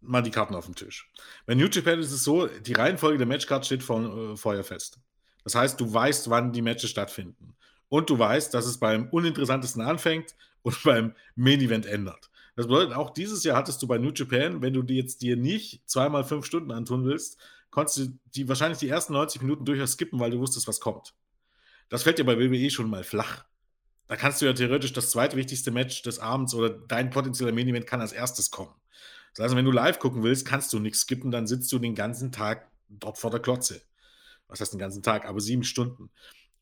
mal die Karten auf den Tisch. Bei New Japan ist es so, die Reihenfolge der Matchcard steht von, äh, vorher fest. Das heißt, du weißt, wann die Matches stattfinden. Und du weißt, dass es beim uninteressantesten anfängt und *laughs* beim Main Event ändert. Das bedeutet, auch dieses Jahr hattest du bei New Japan, wenn du dir jetzt dir nicht zweimal fünf Stunden antun willst, konntest du die wahrscheinlich die ersten 90 Minuten durchaus skippen, weil du wusstest, was kommt. Das fällt dir bei WWE schon mal flach. Da kannst du ja theoretisch das zweitwichtigste Match des Abends oder dein potenzieller Main Event kann als erstes kommen. Das heißt, wenn du live gucken willst, kannst du nichts skippen, dann sitzt du den ganzen Tag dort vor der Klotze. Was heißt den ganzen Tag? Aber sieben Stunden.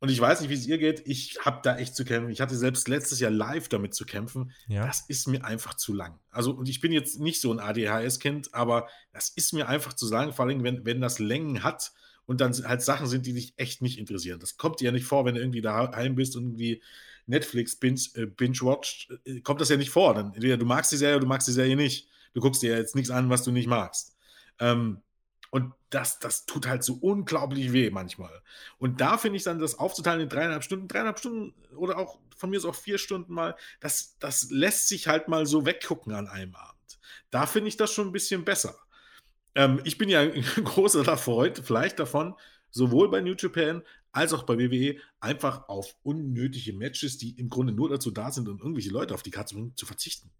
Und ich weiß nicht, wie es ihr geht. Ich habe da echt zu kämpfen. Ich hatte selbst letztes Jahr live damit zu kämpfen. Ja. Das ist mir einfach zu lang. Also, und ich bin jetzt nicht so ein ADHS-Kind, aber das ist mir einfach zu lang, vor allem, wenn, wenn das Längen hat und dann halt Sachen sind, die dich echt nicht interessieren. Das kommt dir ja nicht vor, wenn du irgendwie daheim bist und irgendwie Netflix äh, binge-watcht, äh, kommt das ja nicht vor. Dann entweder du magst die Serie oder du magst die Serie nicht. Du guckst dir ja jetzt nichts an, was du nicht magst. Ähm, und das, das tut halt so unglaublich weh manchmal. Und da finde ich dann, das aufzuteilen in dreieinhalb Stunden, dreieinhalb Stunden oder auch von mir ist auch vier Stunden mal, das, das lässt sich halt mal so weggucken an einem Abend. Da finde ich das schon ein bisschen besser. Ähm, ich bin ja ein *laughs* großer Freund, vielleicht davon, sowohl bei New Japan als auch bei WWE, einfach auf unnötige Matches, die im Grunde nur dazu da sind, um irgendwelche Leute auf die Karte zu verzichten.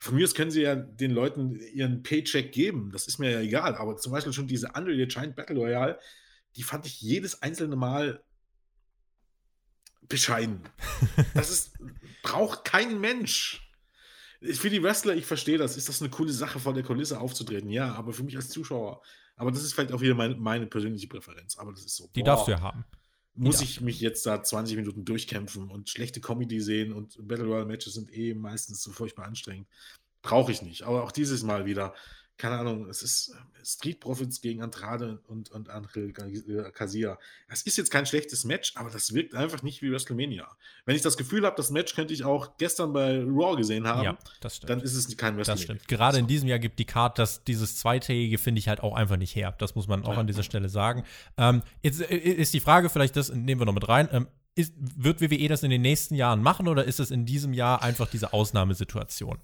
Von mir aus können sie ja den Leuten ihren Paycheck geben. Das ist mir ja egal. Aber zum Beispiel schon diese Unreal Giant Battle Royale, die fand ich jedes einzelne Mal bescheiden. *laughs* Das ist, braucht kein Mensch. Für die Wrestler, ich verstehe das, ist das eine coole Sache, vor der Kulisse aufzutreten. Ja, aber für mich als Zuschauer, aber das ist vielleicht auch wieder meine, meine persönliche Präferenz. Aber das ist so. Die boah, darfst du ja haben. Muss ja. ich mich jetzt da 20 Minuten durchkämpfen und schlechte Comedy sehen und Battle Royale Matches sind eh meistens so furchtbar anstrengend. Brauche ich nicht. Aber auch dieses Mal wieder keine Ahnung, es ist äh, Street Profits gegen Andrade und, und Angel Casilla. Das ist jetzt kein schlechtes Match, aber das wirkt einfach nicht wie WrestleMania. Wenn ich das Gefühl habe, das Match könnte ich auch gestern bei Raw gesehen haben, ja, dann ist es kein WrestleMania. Das stimmt. Gerade so. in diesem Jahr gibt die Card das, dieses zweitägige, finde ich halt auch einfach nicht her. Das muss man auch ja. an dieser Stelle sagen. Ähm, jetzt äh, ist die Frage, vielleicht das nehmen wir noch mit rein. Ähm, ist, wird WWE das in den nächsten Jahren machen oder ist es in diesem Jahr einfach diese Ausnahmesituation?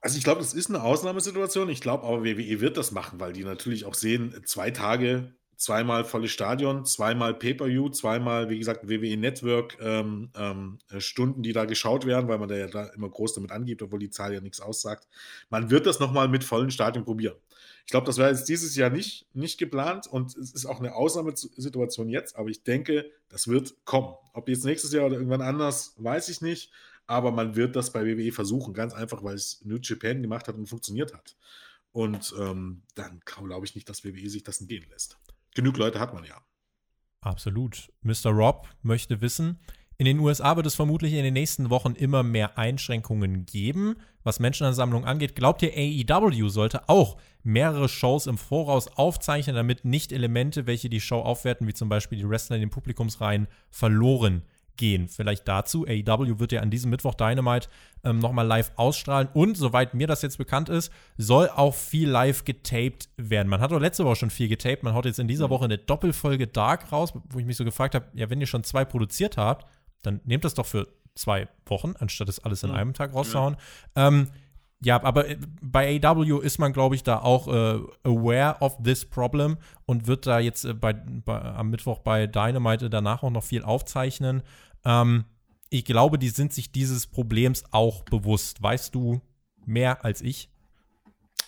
Also ich glaube, das ist eine Ausnahmesituation. Ich glaube aber, WWE wird das machen, weil die natürlich auch sehen, zwei Tage, zweimal volles Stadion, zweimal Pay-Per-View, zweimal, wie gesagt, WWE Network ähm, ähm, Stunden, die da geschaut werden, weil man da ja da immer groß damit angibt, obwohl die Zahl ja nichts aussagt. Man wird das nochmal mit vollen Stadion probieren. Ich glaube, das wäre jetzt dieses Jahr nicht, nicht geplant und es ist auch eine Ausnahmesituation jetzt, aber ich denke, das wird kommen. Ob jetzt nächstes Jahr oder irgendwann anders, weiß ich nicht aber man wird das bei WWE versuchen, ganz einfach, weil es New Japan gemacht hat und funktioniert hat. Und ähm, dann glaube ich nicht, dass WWE sich das entgehen lässt. Genug Leute hat man ja. Absolut. Mr. Rob möchte wissen, in den USA wird es vermutlich in den nächsten Wochen immer mehr Einschränkungen geben, was Menschenansammlungen angeht. Glaubt ihr, AEW sollte auch mehrere Shows im Voraus aufzeichnen, damit nicht Elemente, welche die Show aufwerten, wie zum Beispiel die Wrestler in den Publikumsreihen, verloren gehen. Vielleicht dazu. AEW wird ja an diesem Mittwoch Dynamite ähm, nochmal live ausstrahlen. Und soweit mir das jetzt bekannt ist, soll auch viel live getaped werden. Man hat doch letzte Woche schon viel getaped. Man haut jetzt in dieser mhm. Woche eine Doppelfolge Dark raus, wo ich mich so gefragt habe, ja, wenn ihr schon zwei produziert habt, dann nehmt das doch für zwei Wochen, anstatt es alles in mhm. einem Tag rauszuhauen. Ja. Ähm, ja, aber äh, bei AW ist man, glaube ich, da auch äh, aware of this problem und wird da jetzt äh, bei, bei, am Mittwoch bei Dynamite danach auch noch viel aufzeichnen. Ähm, ich glaube, die sind sich dieses Problems auch bewusst. Weißt du mehr als ich?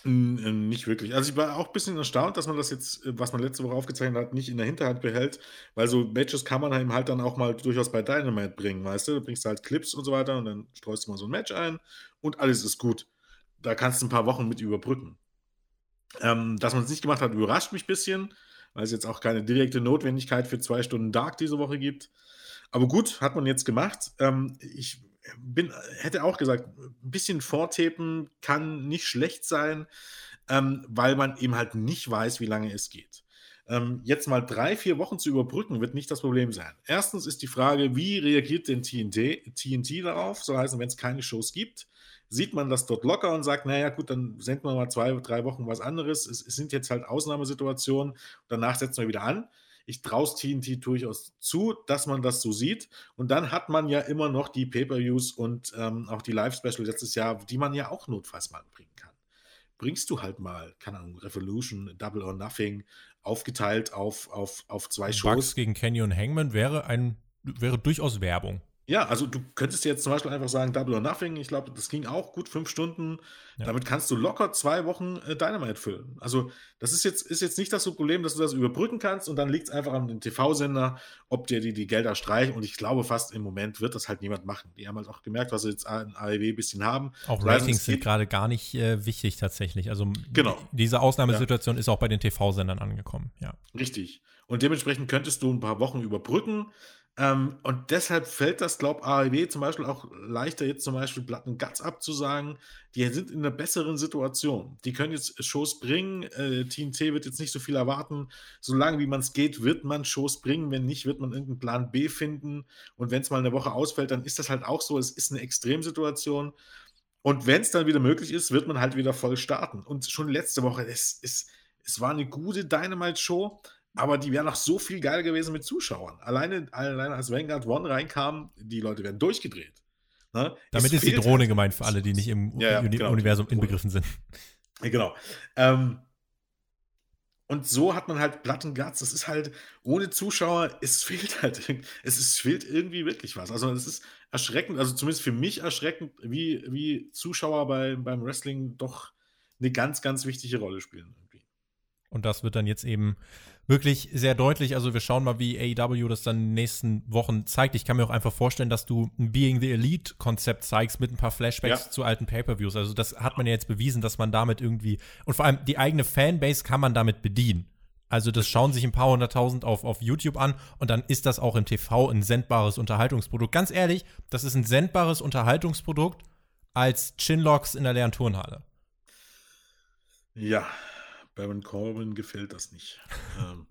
Ähm, nicht wirklich. Also ich war auch ein bisschen erstaunt, dass man das jetzt, äh, was man letzte Woche aufgezeichnet hat, nicht in der Hinterhand behält, weil so Matches kann man halt dann auch mal durchaus bei Dynamite bringen, weißt du? Du bringst halt Clips und so weiter und dann streust du mal so ein Match ein und alles ist gut da kannst du ein paar Wochen mit überbrücken. Ähm, dass man es nicht gemacht hat, überrascht mich ein bisschen, weil es jetzt auch keine direkte Notwendigkeit für zwei Stunden Dark diese Woche gibt. Aber gut, hat man jetzt gemacht. Ähm, ich bin, hätte auch gesagt, ein bisschen vortapen kann nicht schlecht sein, ähm, weil man eben halt nicht weiß, wie lange es geht. Ähm, jetzt mal drei, vier Wochen zu überbrücken, wird nicht das Problem sein. Erstens ist die Frage, wie reagiert denn TNT, TNT darauf? So heißt, wenn es keine Shows gibt, sieht man das dort locker und sagt, naja gut, dann senden wir mal zwei, drei Wochen was anderes. Es, es sind jetzt halt Ausnahmesituationen. Danach setzen wir wieder an. Ich traue TNT durchaus zu, dass man das so sieht. Und dann hat man ja immer noch die Pay-Per-Views und ähm, auch die Live-Special letztes Jahr, die man ja auch notfalls mal bringen kann. Bringst du halt mal, keine Ahnung, Revolution, Double or Nothing, aufgeteilt auf, auf, auf zwei Bugs Shows. Bugs gegen Canyon Hangman wäre ein wäre durchaus Werbung. Ja, also du könntest jetzt zum Beispiel einfach sagen, Double or Nothing. Ich glaube, das ging auch gut fünf Stunden. Ja. Damit kannst du locker zwei Wochen äh, Dynamite füllen. Also, das ist jetzt, ist jetzt nicht das Problem, dass du das überbrücken kannst und dann liegt es einfach an den TV-Sender, ob dir die, die Gelder streichen. Und ich glaube, fast im Moment wird das halt niemand machen. Die haben halt auch gemerkt, was sie jetzt an AEW ein bisschen haben. Auch Ratings sind gerade gar nicht äh, wichtig tatsächlich. Also, genau. diese Ausnahmesituation ja. ist auch bei den TV-Sendern angekommen. Ja. Richtig. Und dementsprechend könntest du ein paar Wochen überbrücken. Ähm, und deshalb fällt das, glaube AEW zum Beispiel auch leichter, jetzt zum Beispiel Platten Guts abzusagen. Die sind in einer besseren Situation. Die können jetzt Shows bringen. Äh, TNT wird jetzt nicht so viel erwarten. Solange wie man es geht, wird man Shows bringen. Wenn nicht, wird man irgendeinen Plan B finden. Und wenn es mal eine Woche ausfällt, dann ist das halt auch so. Es ist eine Extremsituation. Und wenn es dann wieder möglich ist, wird man halt wieder voll starten. Und schon letzte Woche, es, es, es war eine gute Dynamite-Show aber die wäre noch so viel geiler gewesen mit Zuschauern. Alleine, alleine als Vanguard One reinkam, die Leute werden durchgedreht. Ne? Damit es ist die Drohne halt. gemeint für alle, die nicht im ja, ja, Uni genau, Universum inbegriffen sind. Genau. Ähm, und so hat man halt Plattenguts. Das ist halt ohne Zuschauer, es fehlt halt, es ist, fehlt irgendwie wirklich was. Also es ist erschreckend, also zumindest für mich erschreckend, wie, wie Zuschauer bei, beim Wrestling doch eine ganz, ganz wichtige Rolle spielen. Irgendwie. Und das wird dann jetzt eben wirklich sehr deutlich. Also wir schauen mal, wie AEW das dann in den nächsten Wochen zeigt. Ich kann mir auch einfach vorstellen, dass du ein Being the Elite-Konzept zeigst mit ein paar Flashbacks ja. zu alten Pay-Per-Views. Also das hat man ja jetzt bewiesen, dass man damit irgendwie und vor allem die eigene Fanbase kann man damit bedienen. Also das schauen sich ein paar hunderttausend auf, auf YouTube an und dann ist das auch im TV ein sendbares Unterhaltungsprodukt. Ganz ehrlich, das ist ein sendbares Unterhaltungsprodukt als Chinlocks in der leeren Turnhalle. Ja, Baron Corbin gefällt das nicht. *laughs* ähm,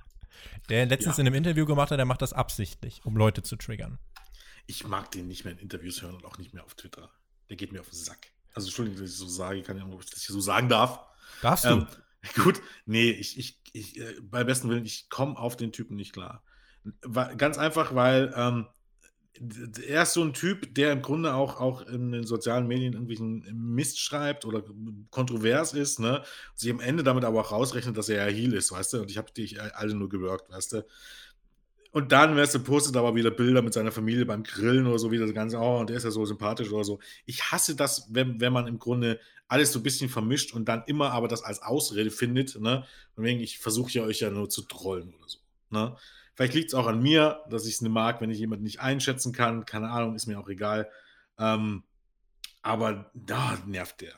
der letztens ja. in einem Interview gemacht hat, der macht das absichtlich, um Leute zu triggern. Ich mag den nicht mehr in Interviews hören und auch nicht mehr auf Twitter. Der geht mir auf den Sack. Also Entschuldigung, dass ich so sage, kann ja, ob ich das hier so sagen darf. Darfst du? Ähm, *laughs* gut, nee, ich, ich, ich äh, bei besten Willen, ich komme auf den Typen nicht klar. Ganz einfach, weil ähm, er ist so ein Typ, der im Grunde auch, auch in den sozialen Medien irgendwelchen Mist schreibt oder kontrovers ist, ne? Sich am Ende damit aber auch rausrechnet, dass er ja Heal ist, weißt du? Und ich habe dich alle nur gewirkt, weißt du? Und dann, weißt du, postet aber wieder Bilder mit seiner Familie beim Grillen oder so, wieder das Ganze, oh, und der ist ja so sympathisch oder so. Ich hasse das, wenn, wenn man im Grunde alles so ein bisschen vermischt und dann immer aber das als Ausrede findet, ne? Und wegen, ich versuche ja euch ja nur zu trollen oder so, ne? Vielleicht liegt es auch an mir, dass ich es nicht mag, wenn ich jemanden nicht einschätzen kann. Keine Ahnung, ist mir auch egal. Ähm, aber da nervt der.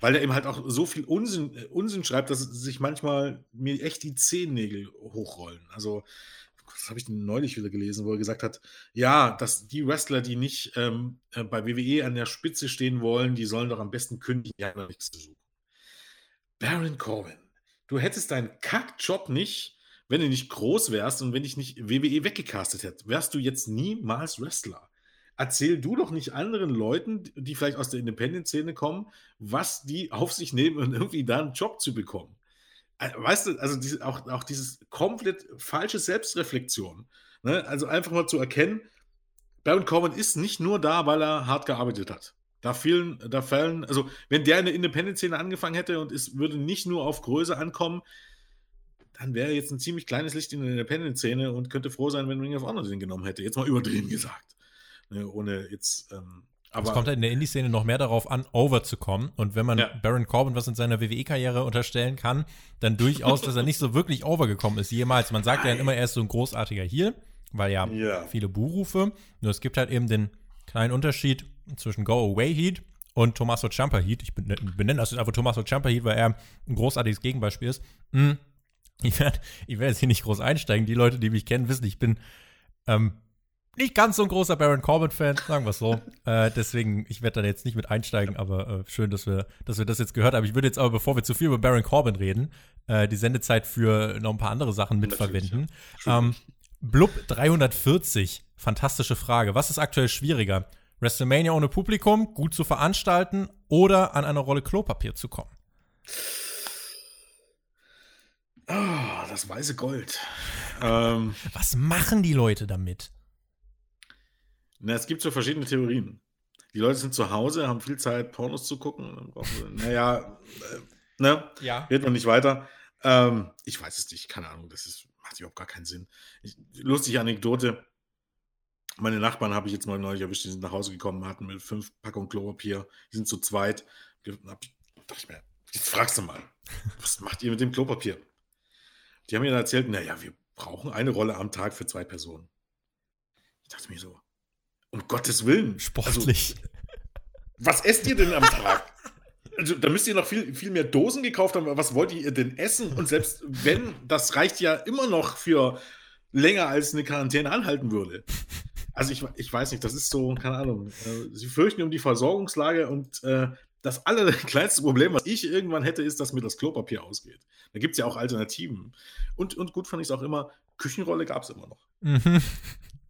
Weil er eben halt auch so viel Unsinn, äh, Unsinn schreibt, dass sich manchmal mir echt die Zehennägel hochrollen. Also, das habe ich neulich wieder gelesen, wo er gesagt hat, ja, dass die Wrestler, die nicht ähm, äh, bei WWE an der Spitze stehen wollen, die sollen doch am besten kündigen, ja, nichts zu suchen. Baron Corbin, du hättest deinen Kackjob nicht, wenn du nicht groß wärst und wenn dich nicht WWE weggecastet hätte, wärst du jetzt niemals Wrestler. Erzähl du doch nicht anderen Leuten, die vielleicht aus der Independent-Szene kommen, was die auf sich nehmen, um irgendwie da einen Job zu bekommen. Äh, weißt du, also diese, auch, auch dieses komplett falsche Selbstreflexion. Ne? Also einfach mal zu erkennen, Baron Corbin ist nicht nur da, weil er hart gearbeitet hat. Da fielen, da fallen, also wenn der in der Independent-Szene angefangen hätte und es würde nicht nur auf Größe ankommen, dann wäre er jetzt ein ziemlich kleines Licht in der Independent-Szene und könnte froh sein, wenn Ring of Honor den genommen hätte. Jetzt mal übertrieben gesagt. Ne, ohne jetzt. Ähm, aber es kommt halt in der Indie-Szene noch mehr darauf an, over zu kommen. Und wenn man ja. Baron Corbin was in seiner WWE-Karriere unterstellen kann, dann durchaus, dass er nicht so wirklich overgekommen ist jemals. Man sagt Nein. ja immer, er ist so ein großartiger Heel, weil ja, ja. viele Buhrufe. Nur es gibt halt eben den kleinen Unterschied zwischen Go Away Heat und Tommaso Ciampa Heat. Ich benenne das jetzt einfach Tommaso Ciampa Heat, weil er ein großartiges Gegenbeispiel ist. Hm. Ich werde ich werd jetzt hier nicht groß einsteigen. Die Leute, die mich kennen, wissen, ich bin ähm, nicht ganz so ein großer Baron Corbin-Fan, sagen wir es so. *laughs* äh, deswegen, ich werde da jetzt nicht mit einsteigen, aber äh, schön, dass wir, dass wir das jetzt gehört haben. Ich würde jetzt aber, bevor wir zu viel über Baron Corbin reden, äh, die Sendezeit für noch ein paar andere Sachen mitverwenden. Ja. Ähm, Blub 340, fantastische Frage. Was ist aktuell schwieriger? WrestleMania ohne Publikum, gut zu veranstalten oder an eine Rolle Klopapier zu kommen? Oh, das weiße Gold. Ähm, Was machen die Leute damit? Na, es gibt so verschiedene Theorien. Die Leute sind zu Hause, haben viel Zeit, Pornos zu gucken. naja, äh, ne? Ja. Geht noch nicht weiter. Ähm, ich weiß es nicht, keine Ahnung, das ist, macht überhaupt gar keinen Sinn. Ich, lustige Anekdote. Meine Nachbarn habe ich jetzt mal neulich erwischt, die sind nach Hause gekommen, hatten mit fünf Packungen Klopapier, die sind zu zweit. Da dachte ich mir, jetzt fragst du mal, was macht ihr mit dem Klopapier? Die haben mir dann erzählt, naja, wir brauchen eine Rolle am Tag für zwei Personen. Ich dachte mir so, um Gottes Willen. Sportlich. Also, was esst ihr denn am Tag? Also, da müsst ihr noch viel, viel mehr Dosen gekauft haben. Was wollt ihr denn essen? Und selbst wenn, das reicht ja immer noch für länger als eine Quarantäne anhalten würde. Also ich, ich weiß nicht, das ist so, keine Ahnung. Äh, sie fürchten um die Versorgungslage und äh, das allerkleinste *laughs* Problem, was ich irgendwann hätte, ist, dass mir das Klopapier ausgeht. Da gibt es ja auch Alternativen. Und, und gut fand ich es auch immer, Küchenrolle gab es immer noch. Mhm.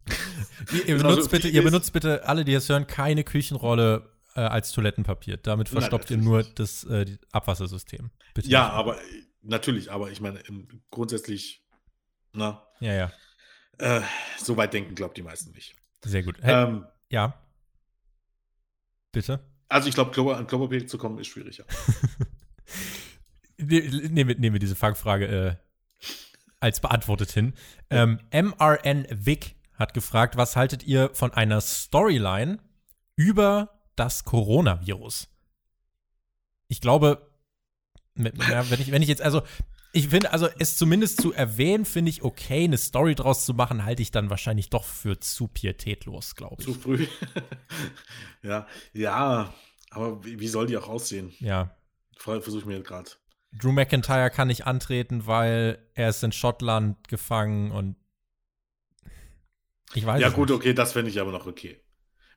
*laughs* ihr, ihr, benutzt bitte, ihr benutzt bitte, alle, die es hören, keine Küchenrolle äh, als Toilettenpapier. Damit verstopft Nein, ihr nur das äh, Abwassersystem. Bitte. Ja, aber natürlich, aber ich meine, grundsätzlich, na. Ja, ja. Äh, so weit denken, glaubt die meisten nicht. Sehr gut. Hey, ähm, ja. Bitte? Also ich glaube, an Klopapier zu kommen ist schwieriger. *laughs* nehmen, wir, nehmen diese Fangfrage äh, als beantwortet hin. Ähm, MRN Vic hat gefragt, was haltet ihr von einer Storyline über das Coronavirus? Ich glaube, ja, wenn, ich, wenn ich jetzt, also, ich finde, also es zumindest zu erwähnen, finde ich okay. Eine Story draus zu machen, halte ich dann wahrscheinlich doch für zu pietätlos, glaube ich. Zu früh. *laughs* ja, ja, aber wie, wie, soll die auch aussehen? Ja. Versuche ich mir gerade. Drew McIntyre kann nicht antreten, weil er ist in Schottland gefangen und ich weiß Ja, gut, nicht. okay, das fände ich aber noch okay.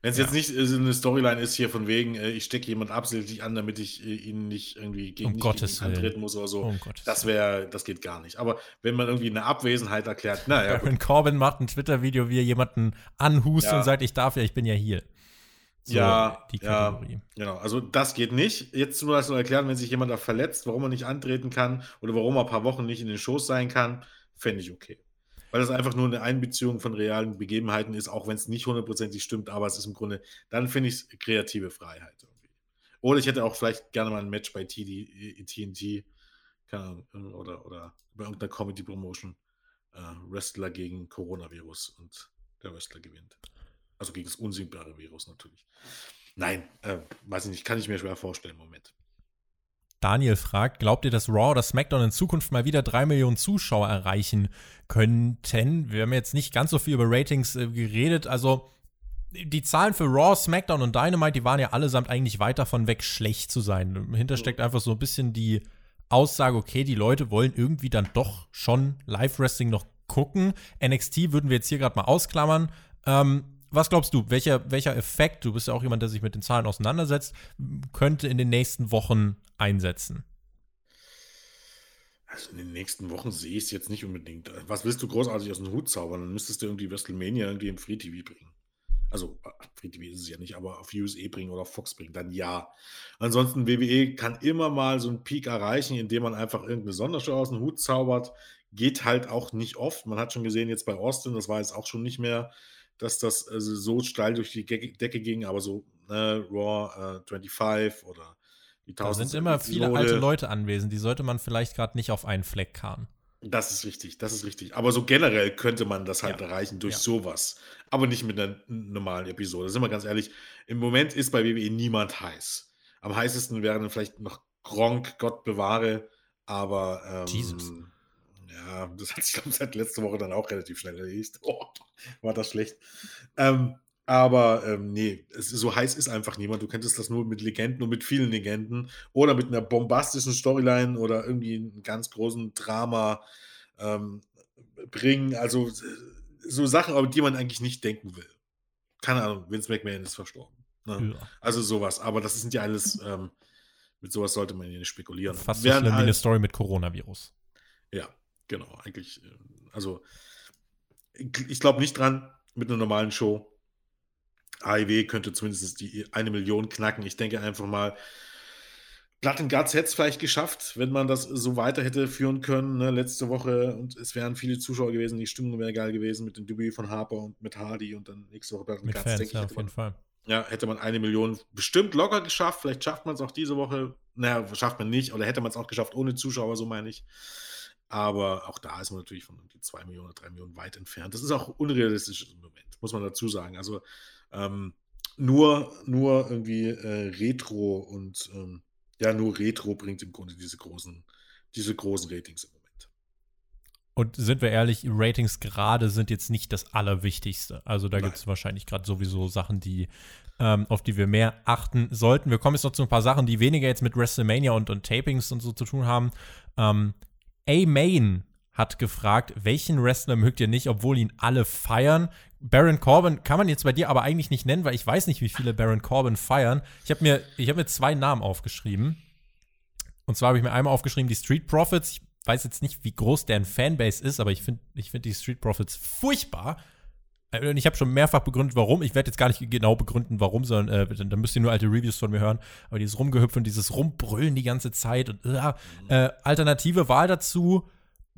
Wenn es ja. jetzt nicht äh, eine Storyline ist hier von wegen, äh, ich stecke jemand absichtlich an, damit ich äh, ihn nicht irgendwie gegen, um nicht Gottes gegen antreten muss oder so, um das wäre, das geht gar nicht. Aber wenn man irgendwie eine Abwesenheit erklärt, naja. Baron Corbin macht ein Twitter-Video, wie er jemanden anhust ja. und sagt, ich darf ja, ich bin ja hier. So, ja, die Kategorie. Ja, genau. Also das geht nicht. Jetzt nur das nur erklären, wenn sich jemand da verletzt, warum er nicht antreten kann oder warum er ein paar Wochen nicht in den Shows sein kann, fände ich okay. Weil das einfach nur eine Einbeziehung von realen Begebenheiten ist, auch wenn es nicht hundertprozentig stimmt, aber es ist im Grunde, dann finde ich es kreative Freiheit irgendwie. Oder ich hätte auch vielleicht gerne mal ein Match bei TNT, oder, oder bei irgendeiner Comedy-Promotion, äh, Wrestler gegen Coronavirus und der Wrestler gewinnt. Also gegen das unsinkbare Virus natürlich. Nein, äh, weiß ich nicht, kann ich mir schwer vorstellen im Moment. Daniel fragt, glaubt ihr, dass Raw oder SmackDown in Zukunft mal wieder drei Millionen Zuschauer erreichen könnten? Wir haben jetzt nicht ganz so viel über Ratings äh, geredet. Also die Zahlen für Raw, SmackDown und Dynamite, die waren ja allesamt eigentlich weit davon weg, schlecht zu sein. Dahinter steckt einfach so ein bisschen die Aussage, okay, die Leute wollen irgendwie dann doch schon Live-Wrestling noch gucken. NXT würden wir jetzt hier gerade mal ausklammern. Ähm, was glaubst du, welcher, welcher Effekt, du bist ja auch jemand, der sich mit den Zahlen auseinandersetzt, könnte in den nächsten Wochen einsetzen? Also in den nächsten Wochen sehe ich es jetzt nicht unbedingt. Was willst du großartig aus dem Hut zaubern? Dann müsstest du irgendwie WrestleMania irgendwie im Free TV bringen. Also äh, Free TV ist es ja nicht, aber auf USA bringen oder auf Fox bringen, dann ja. Ansonsten WWE kann immer mal so einen Peak erreichen, indem man einfach irgendeine Sondershow aus dem Hut zaubert. Geht halt auch nicht oft. Man hat schon gesehen, jetzt bei Austin, das war jetzt auch schon nicht mehr, dass das also so steil durch die Decke ging, aber so ne, Raw äh, 25 oder die 1000. Da sind immer viele alte Leute anwesend, die sollte man vielleicht gerade nicht auf einen Fleck karren. Das ist richtig, das ist richtig. Aber so generell könnte man das halt ja. erreichen durch ja. sowas. Aber nicht mit einer normalen Episode. Sind wir ganz ehrlich, im Moment ist bei WWE niemand heiß. Am heißesten wären vielleicht noch Gronk, Gott bewahre, aber ähm, Jesus. Ja, das hat sich, glaube ich, seit letzter Woche dann auch relativ schnell erledigt. Oh, war das schlecht. Ähm, aber ähm, nee, es, so heiß ist einfach niemand. Du könntest das nur mit Legenden und mit vielen Legenden oder mit einer bombastischen Storyline oder irgendwie einem ganz großen Drama ähm, bringen. Also so Sachen, aber die man eigentlich nicht denken will. Keine Ahnung, Vince McMahon ist verstorben. Ne? Ja. Also sowas. Aber das sind ja alles, ähm, mit sowas sollte man ja nicht spekulieren. Fast so schlimm wie eine Story mit Coronavirus. Ja, genau. Eigentlich, äh, also ich glaube nicht dran mit einer normalen Show AIW könnte zumindest die eine Million knacken. Ich denke einfach mal, Blood and Guts hätte es vielleicht geschafft, wenn man das so weiter hätte führen können. Ne? Letzte Woche und es wären viele Zuschauer gewesen, die Stimmung wäre geil gewesen mit dem Debüt von Harper und mit Hardy und dann nächste Woche Blood and mit Guts. Fans, denke ja, ich, auf jeden Fall. Ja, hätte man eine Million bestimmt locker geschafft. Vielleicht schafft man es auch diese Woche. Naja, schafft man nicht. Oder hätte man es auch geschafft ohne Zuschauer, so meine ich. Aber auch da ist man natürlich von die 2 Millionen oder 3 Millionen weit entfernt. Das ist auch unrealistisch im Moment, muss man dazu sagen. Also ähm, nur, nur irgendwie äh, Retro und ähm, ja, nur Retro bringt im Grunde diese großen, diese großen Ratings im Moment. Und sind wir ehrlich, Ratings gerade sind jetzt nicht das Allerwichtigste. Also da gibt es wahrscheinlich gerade sowieso Sachen, die, ähm, auf die wir mehr achten sollten. Wir kommen jetzt noch zu ein paar Sachen, die weniger jetzt mit WrestleMania und, und Tapings und so zu tun haben. Ähm, A-Main hat gefragt, welchen Wrestler mögt ihr nicht, obwohl ihn alle feiern? Baron Corbin kann man jetzt bei dir aber eigentlich nicht nennen, weil ich weiß nicht, wie viele Baron Corbin feiern. Ich habe mir, hab mir zwei Namen aufgeschrieben. Und zwar habe ich mir einmal aufgeschrieben, die Street Profits. Ich weiß jetzt nicht, wie groß deren Fanbase ist, aber ich finde ich find die Street Profits furchtbar. Äh, und ich habe schon mehrfach begründet, warum. Ich werde jetzt gar nicht genau begründen, warum, sondern äh, dann müsst ihr nur alte Reviews von mir hören. Aber dieses Rumgehüpfen, dieses Rumbrüllen die ganze Zeit und äh, äh, alternative Wahl dazu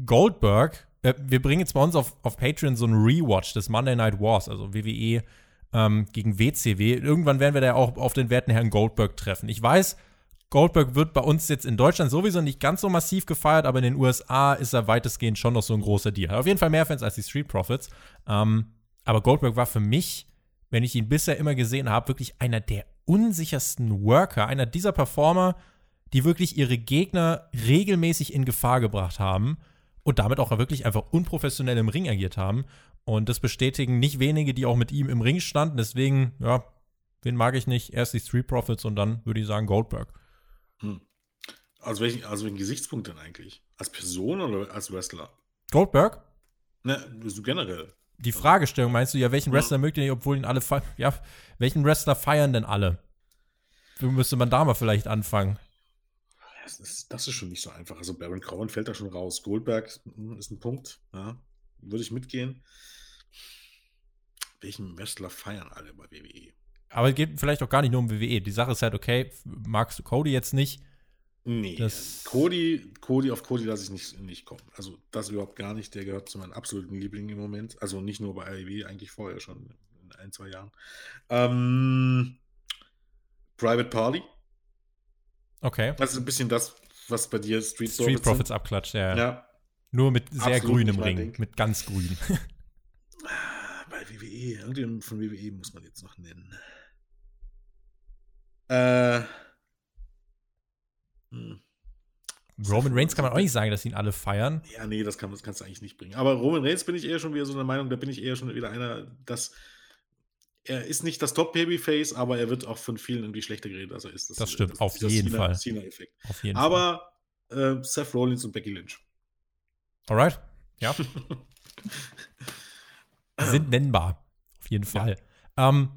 Goldberg äh, wir bringen jetzt bei uns auf, auf Patreon so einen Rewatch des Monday Night Wars, also WWE ähm, gegen WCW. Irgendwann werden wir da auch auf den werten Herrn Goldberg treffen. Ich weiß, Goldberg wird bei uns jetzt in Deutschland sowieso nicht ganz so massiv gefeiert, aber in den USA ist er weitestgehend schon noch so ein großer Deal. Hat auf jeden Fall mehr Fans als die Street Profits. Ähm, aber Goldberg war für mich, wenn ich ihn bisher immer gesehen habe, wirklich einer der unsichersten Worker, einer dieser Performer, die wirklich ihre Gegner regelmäßig in Gefahr gebracht haben und damit auch wirklich einfach unprofessionell im Ring agiert haben. Und das bestätigen nicht wenige, die auch mit ihm im Ring standen. Deswegen, ja, wen mag ich nicht? Erst die Street Profits und dann würde ich sagen Goldberg. Hm. Also welchen, also welchen Gesichtspunkt denn eigentlich? Als Person oder als Wrestler? Goldberg? Ne, so generell. Die Fragestellung meinst du ja, welchen Wrestler ja. mögt ihr nicht, obwohl ihn alle feiern? Ja, welchen Wrestler feiern denn alle? Müsste man da mal vielleicht anfangen? Das ist, das ist schon nicht so einfach. Also Baron Corbin fällt da schon raus. Goldberg hm, ist ein Punkt. Ja, würde ich mitgehen. Welchen Wrestler feiern alle bei WWE? Aber es geht vielleicht auch gar nicht nur um WWE. Die Sache ist halt, okay, magst du Cody jetzt nicht? Nee, das Cody, Cody auf Cody lasse ich nicht, nicht kommen. Also das überhaupt gar nicht. Der gehört zu meinen absoluten Lieblingen im Moment. Also nicht nur bei AEW, eigentlich vorher schon in ein, zwei Jahren. Ähm, Private Party Okay. Das ist ein bisschen das, was bei dir Street, Street Profits, Profits abklatscht, ja. ja. Nur mit sehr Absolut grünem Ring, Ding. mit ganz grün. bei WWE, irgendjemand von WWE muss man jetzt noch nennen. Äh. Hm. Roman Reigns kann man auch nicht sagen, dass ihn alle feiern. Ja, nee, das, kann, das kannst du eigentlich nicht bringen. Aber Roman Reigns bin ich eher schon wieder so der Meinung, da bin ich eher schon wieder einer, dass er ist nicht das Top-Babyface, aber er wird auch von vielen irgendwie schlechter geredet, als er ist. Das, das stimmt, das, auf jeden Fall. Cena-Effekt. Auf jeden aber Fall. Äh, Seth Rollins und Becky Lynch. Alright, ja. *laughs* Sind nennbar, auf jeden Fall. Ja. Ähm,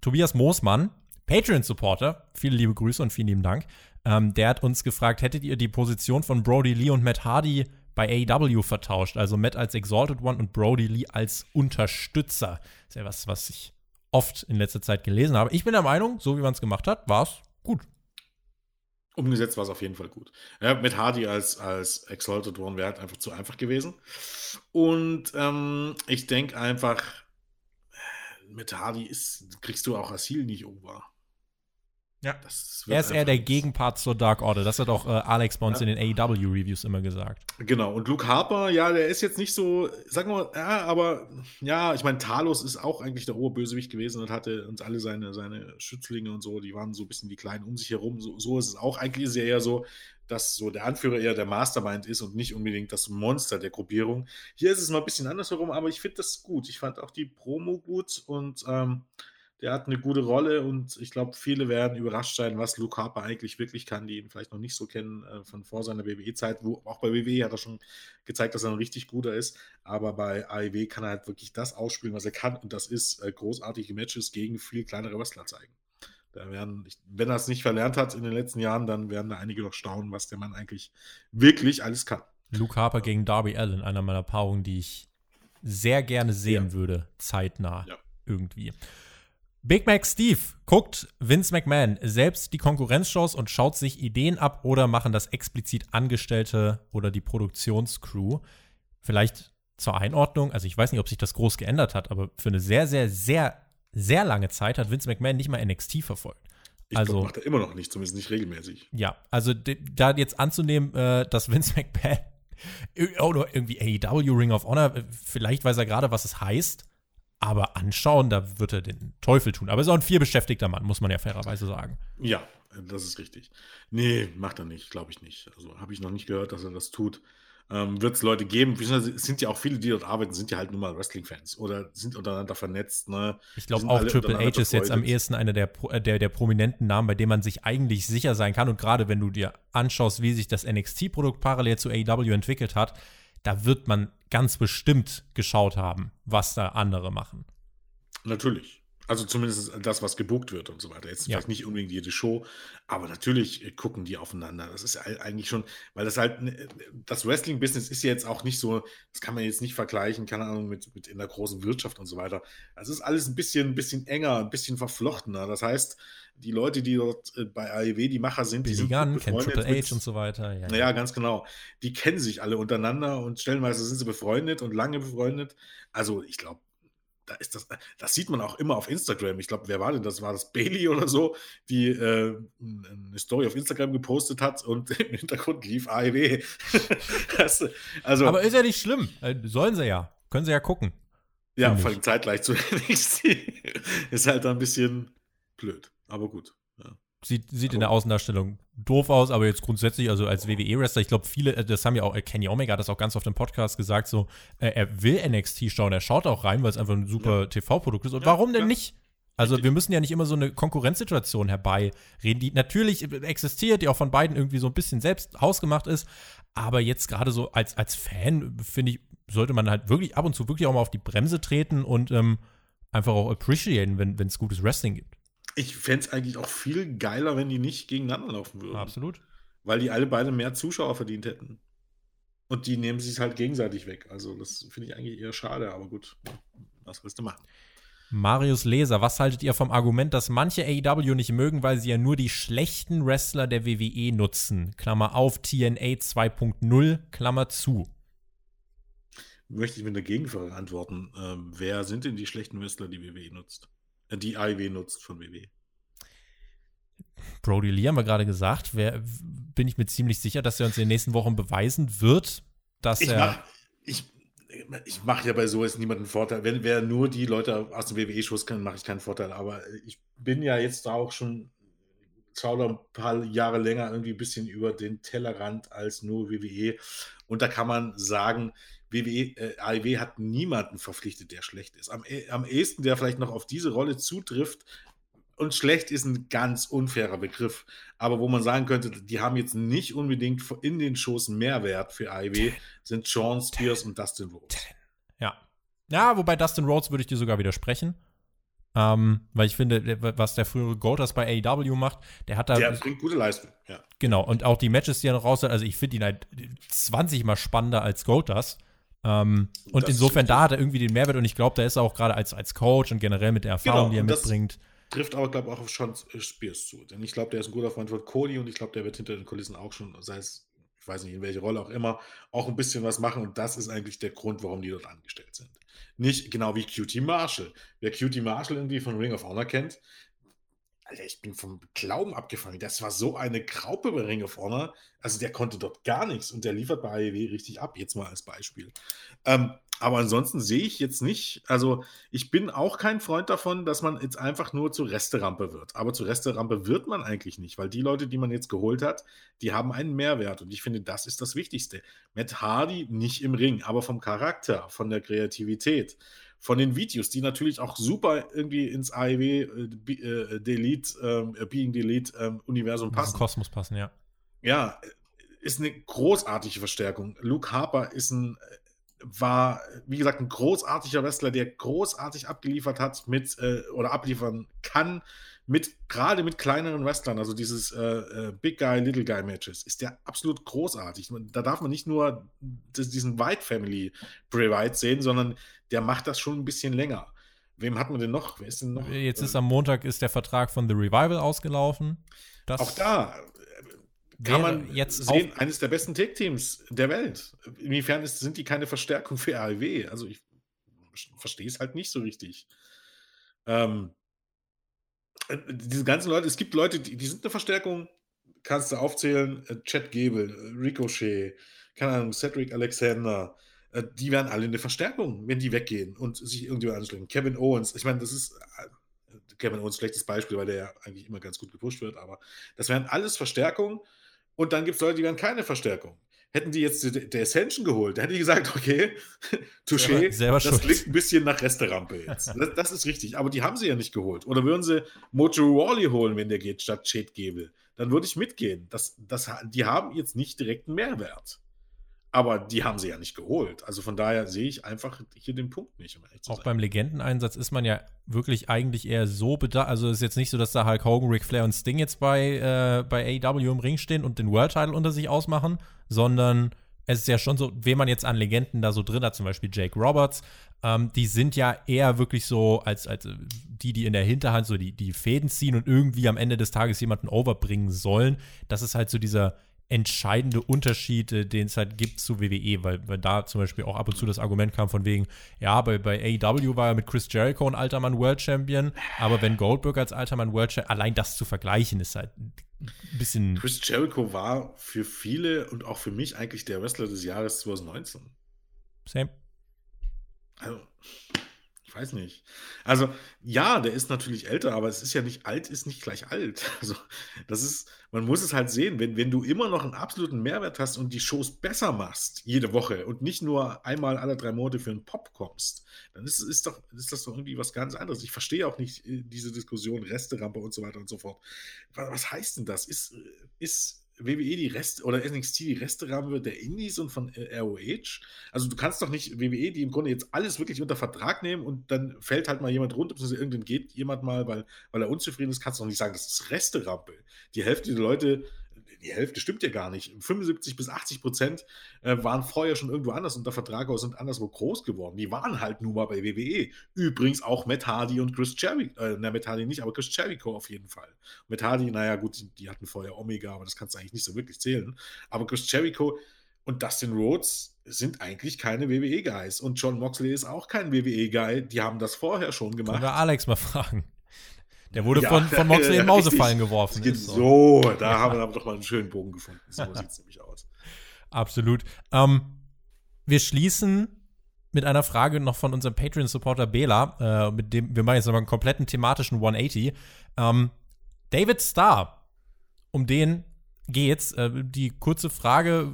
Tobias Moosmann, Patreon-Supporter, viele liebe Grüße und vielen lieben Dank. Ähm, der hat uns gefragt, hättet ihr die Position von Brody Lee und Matt Hardy bei AEW vertauscht? Also Matt als Exalted One und Brody Lee als Unterstützer. Das ist ja was, was ich oft in letzter Zeit gelesen habe. Ich bin der Meinung, so wie man es gemacht hat, war es gut. Umgesetzt war es auf jeden Fall gut. Ja, mit Hardy als, als Exalted One wäre halt einfach zu einfach gewesen. Und ähm, ich denke einfach, mit Hardy ist, kriegst du auch Asil nicht over. Ja. er ist eher der Gegenpart zur Dark Order. Das hat auch äh, Alex bei uns ja. in den AEW-Reviews immer gesagt. Genau. Und Luke Harper, ja, der ist jetzt nicht so, sagen wir mal, ja, aber ja, ich meine, Talos ist auch eigentlich der hohe Bösewicht gewesen und hatte uns alle seine, seine Schützlinge und so, die waren so ein bisschen wie klein um sich herum. So, so ist es auch. Eigentlich ist er eher so, dass so der Anführer eher der Mastermind ist und nicht unbedingt das Monster der Gruppierung. Hier ist es mal ein bisschen andersherum, aber ich finde das gut. Ich fand auch die Promo gut und ähm, der hat eine gute Rolle und ich glaube, viele werden überrascht sein, was Luke Harper eigentlich wirklich kann, die ihn vielleicht noch nicht so kennen äh, von vor seiner WWE-Zeit. Wo auch bei WWE hat er schon gezeigt, dass er ein richtig guter ist, aber bei AEW kann er halt wirklich das ausspielen, was er kann und das ist äh, großartige Matches gegen viel kleinere Wrestler zeigen. Da werden, wenn er es nicht verlernt hat in den letzten Jahren, dann werden da einige noch staunen, was der Mann eigentlich wirklich alles kann. Luke Harper gegen Darby Allen, einer meiner Paarungen, die ich sehr gerne sehen ja. würde, zeitnah ja. irgendwie. Big Mac Steve guckt Vince McMahon selbst die Konkurrenzshows und schaut sich Ideen ab oder machen das explizit Angestellte oder die Produktionscrew. Vielleicht zur Einordnung, also ich weiß nicht, ob sich das groß geändert hat, aber für eine sehr, sehr, sehr, sehr lange Zeit hat Vince McMahon nicht mal NXT verfolgt. Ich also glaub, macht er immer noch nicht, zumindest nicht regelmäßig. Ja, also da jetzt anzunehmen, äh, dass Vince *laughs* McMahon oder irgendwie AEW Ring of Honor, äh, vielleicht weiß er gerade, was es heißt, aber anschauen, da wird er den Teufel tun. Aber er ist auch ein vielbeschäftigter Mann, muss man ja fairerweise sagen. Ja, das ist richtig. Nee, macht er nicht, glaube ich nicht. Also habe ich noch nicht gehört, dass er das tut. Ähm, wird es Leute geben, es sind ja auch viele, die dort arbeiten, sind ja halt nur mal Wrestling-Fans oder sind untereinander vernetzt. Ne? Ich glaube auch Triple H ist jetzt am ehesten einer der, äh, der, der prominenten Namen, bei dem man sich eigentlich sicher sein kann. Und gerade wenn du dir anschaust, wie sich das NXT-Produkt parallel zu AEW entwickelt hat, da wird man ganz bestimmt geschaut haben, was da andere machen. Natürlich. Also zumindest das, was gebucht wird und so weiter. Jetzt ja. vielleicht nicht unbedingt jede Show, aber natürlich äh, gucken die aufeinander. Das ist eigentlich schon, weil das halt, ne, das Wrestling-Business ist ja jetzt auch nicht so, das kann man jetzt nicht vergleichen, keine Ahnung, mit, mit in der großen Wirtschaft und so weiter. Es ist alles ein bisschen, ein bisschen enger, ein bisschen verflochtener. Das heißt, die Leute, die dort äh, bei AEW die Macher sind, die sind Gunn, kennt Triple H und so weiter. Ja, ja, ganz genau. Die kennen sich alle untereinander und stellenweise sind sie befreundet und lange befreundet. Also ich glaube, da ist das, das sieht man auch immer auf Instagram. Ich glaube, wer war denn das? War das Bailey oder so, die äh, eine Story auf Instagram gepostet hat und *laughs* im Hintergrund lief AEW. *laughs* also, Aber ist ja nicht schlimm. Äh, sollen sie ja. Können sie ja gucken. Ja, vor allem zeitgleich *laughs* zu NXT. ist halt ein bisschen blöd. Aber gut. Ja. Sieht, sieht in der Außendarstellung doof aus, aber jetzt grundsätzlich, also als WWE-Wrestler, ich glaube, viele, äh, das haben ja auch, äh, Kenny Omega hat das auch ganz oft im Podcast gesagt, so, äh, er will NXT schauen, er schaut auch rein, weil es einfach ein super ja. TV-Produkt ist. Und ja, warum denn nicht? Also wir müssen ja nicht immer so eine Konkurrenzsituation herbeireden, die natürlich existiert, die auch von beiden irgendwie so ein bisschen selbst hausgemacht ist. Aber jetzt gerade so als, als Fan, finde ich, sollte man halt wirklich ab und zu wirklich auch mal auf die Bremse treten und ähm, einfach auch appreciaten, wenn es gutes Wrestling gibt. Ich fände es eigentlich auch viel geiler, wenn die nicht gegeneinander laufen würden. Absolut. Weil die alle beide mehr Zuschauer verdient hätten. Und die nehmen sich halt gegenseitig weg. Also, das finde ich eigentlich eher schade, aber gut, was willst du machen? Marius Leser, was haltet ihr vom Argument, dass manche AEW nicht mögen, weil sie ja nur die schlechten Wrestler der WWE nutzen? Klammer auf, TNA 2.0, Klammer zu. Möchte ich mit einer Gegenfrage antworten. Ähm, wer sind denn die schlechten Wrestler, die WWE nutzt? Die AIW nutzt von WW. Brody Lee haben wir gerade gesagt. Wer, bin ich mir ziemlich sicher, dass er uns in den nächsten Wochen beweisen wird, dass ich er. Mach, ich ich mache ja bei so jetzt niemanden Vorteil. Wenn wer nur die Leute aus dem WWE-Schuss kann, mache ich keinen Vorteil. Aber ich bin ja jetzt da auch schon, schau da ein paar Jahre länger irgendwie ein bisschen über den Tellerrand als nur WWE. Und da kann man sagen, WWE, äh, AEW hat niemanden verpflichtet, der schlecht ist. Am, äh, am ehesten, der vielleicht noch auf diese Rolle zutrifft, und schlecht ist ein ganz unfairer Begriff, aber wo man sagen könnte, die haben jetzt nicht unbedingt in den Shows Mehrwert für AEW, sind Sean Spears und Dustin Rhodes. Ja. Ja, wobei Dustin Rhodes würde ich dir sogar widersprechen. Ähm, weil ich finde, was der frühere Goldust bei AEW macht, der hat da. Der bringt gute Leistung, ja. Genau, und auch die Matches, die er noch raus hat, also ich finde ihn halt 20 mal spannender als Goldust. Ähm, und das insofern, da hat er irgendwie den Mehrwert und ich glaube, da ist er auch gerade als, als Coach und generell mit der Erfahrung, genau, die er mitbringt. Trifft aber, glaube ich, auch auf Sean Spears zu. Denn ich glaube, der ist ein guter Freund von Cody und ich glaube, der wird hinter den Kulissen auch schon, sei es, ich weiß nicht, in welche Rolle auch immer, auch ein bisschen was machen. Und das ist eigentlich der Grund, warum die dort angestellt sind. Nicht genau wie QT Marshall. Wer QT Marshall irgendwie von Ring of Honor kennt, Alter, ich bin vom Glauben abgefangen. Das war so eine Graupe bei Ring of Honor. Also der konnte dort gar nichts und der liefert bei AEW richtig ab, jetzt mal als Beispiel. Ähm, aber ansonsten sehe ich jetzt nicht, also ich bin auch kein Freund davon, dass man jetzt einfach nur zur Resterampe wird. Aber zur Resterampe wird man eigentlich nicht, weil die Leute, die man jetzt geholt hat, die haben einen Mehrwert. Und ich finde, das ist das Wichtigste. Matt Hardy nicht im Ring, aber vom Charakter, von der Kreativität, von den Videos, die natürlich auch super irgendwie ins AEW äh, äh, Delete, äh, Being Delete äh, Universum passen. Kosmos passen, ja. Ja, ist eine großartige Verstärkung. Luke Harper ist ein war, wie gesagt, ein großartiger Wrestler, der großartig abgeliefert hat mit äh, oder abliefern kann mit gerade mit kleineren Wrestlern, also dieses äh, äh, Big Guy, Little Guy Matches, ist der absolut großartig. Da darf man nicht nur diesen White Family White sehen, sondern der macht das schon ein bisschen länger. Wem hat man denn noch? Wer ist denn noch? Jetzt ist am Montag ist der Vertrag von The Revival ausgelaufen. Das auch da kann man jetzt sehen, eines der besten Tech-Teams der Welt. Inwiefern ist, sind die keine Verstärkung für AEW? Also ich verstehe es halt nicht so richtig. Ähm, äh, diese ganzen Leute, es gibt Leute, die, die sind eine Verstärkung, kannst du aufzählen, äh, Chad Gable, äh, Ricochet, keine Ahnung, Cedric Alexander, äh, die werden alle eine Verstärkung, wenn die weggehen und sich irgendwie anschließen. Kevin Owens, ich meine, das ist äh, Kevin Owens schlechtes Beispiel, weil der ja eigentlich immer ganz gut gepusht wird, aber das wären alles Verstärkungen und dann gibt es Leute, die werden keine Verstärkung. Hätten die jetzt der Ascension geholt, da hätte ich gesagt, okay, *laughs* Touché, das schuld. klingt ein bisschen nach Resterampe jetzt. *laughs* Das, das, ist richtig. Aber die haben sie ja nicht geholt. Oder würden sie Mojo Wally holen, wenn der geht, statt Chad Gable? Dann würde ich mitgehen. Das, das, die haben jetzt nicht direkt einen Mehrwert. Aber die haben sie ja nicht geholt. Also von daher sehe ich einfach hier den Punkt nicht. Um Auch sein. beim Legendeneinsatz ist man ja wirklich eigentlich eher so bedacht. Also es ist jetzt nicht so, dass da Hulk Hogan, Ric Flair und Sting jetzt bei, äh, bei AEW im Ring stehen und den World Title unter sich ausmachen, sondern es ist ja schon so, wen man jetzt an Legenden da so drin hat, zum Beispiel Jake Roberts, ähm, die sind ja eher wirklich so als, als äh, die, die in der Hinterhand so die, die Fäden ziehen und irgendwie am Ende des Tages jemanden overbringen sollen. Das ist halt so dieser entscheidende Unterschied, äh, den es halt gibt zu WWE, weil, weil da zum Beispiel auch ab und zu das Argument kam von wegen, ja, bei, bei AEW war er mit Chris Jericho ein alter Mann World Champion, aber wenn Goldberg als alter Mann World Champion, allein das zu vergleichen, ist halt ein bisschen. Chris Jericho war für viele und auch für mich eigentlich der Wrestler des Jahres 2019. Same. Also, ich weiß nicht. Also, ja, der ist natürlich älter, aber es ist ja nicht alt, ist nicht gleich alt. *laughs* Also, das ist, man muss es halt sehen, wenn, wenn du immer noch einen absoluten Mehrwert hast und die Shows besser machst, jede Woche und nicht nur einmal alle drei Monate für einen Pop kommst, dann ist, ist, doch, ist das doch irgendwie was ganz anderes. Ich verstehe auch nicht äh, diese Diskussion, Resterampe und so weiter und so fort. Was, was heißt denn das? Ist, ist WWE die Rest oder NXT die Resterampe der Indies und von ROH. Also du kannst doch nicht WWE, die im Grunde jetzt alles wirklich unter Vertrag nehmen und dann fällt halt mal jemand runter, beziehungsweise irgendwann geht jemand mal, weil, weil er unzufrieden ist, kannst du doch nicht sagen, das ist Resterampe. Die Hälfte der Leute die Hälfte stimmt ja gar nicht. 75 bis 80 Prozent äh, waren vorher schon irgendwo anders unter Vertrag aus und anderswo groß geworden. Die waren halt nun mal bei WWE. Übrigens auch Matt Hardy und Chris Jericho. Äh, na, Matt Hardy nicht, aber Chris Jericho auf jeden Fall. Matt Hardy, naja, gut, die, die hatten vorher Omega, aber das kannst du eigentlich nicht so wirklich zählen. Aber Chris Jericho und Dustin Rhodes sind eigentlich keine WWE-Guys. Und John Moxley ist auch kein WWE-Guy. Die haben das vorher schon gemacht. Können wir Alex mal *laughs* fragen. Der wurde ja, von, von Moxley *laughs* in Mausefallen geworfen. So, so, da haben wir doch mal einen schönen Bogen gefunden. So *laughs* sieht es nämlich aus. Absolut. Ähm, wir schließen mit einer Frage noch von unserem Patreon-Supporter Bela, äh, mit dem wir machen jetzt nochmal einen kompletten thematischen 180. Ähm, David Starr, um den geht's. Äh, die kurze Frage: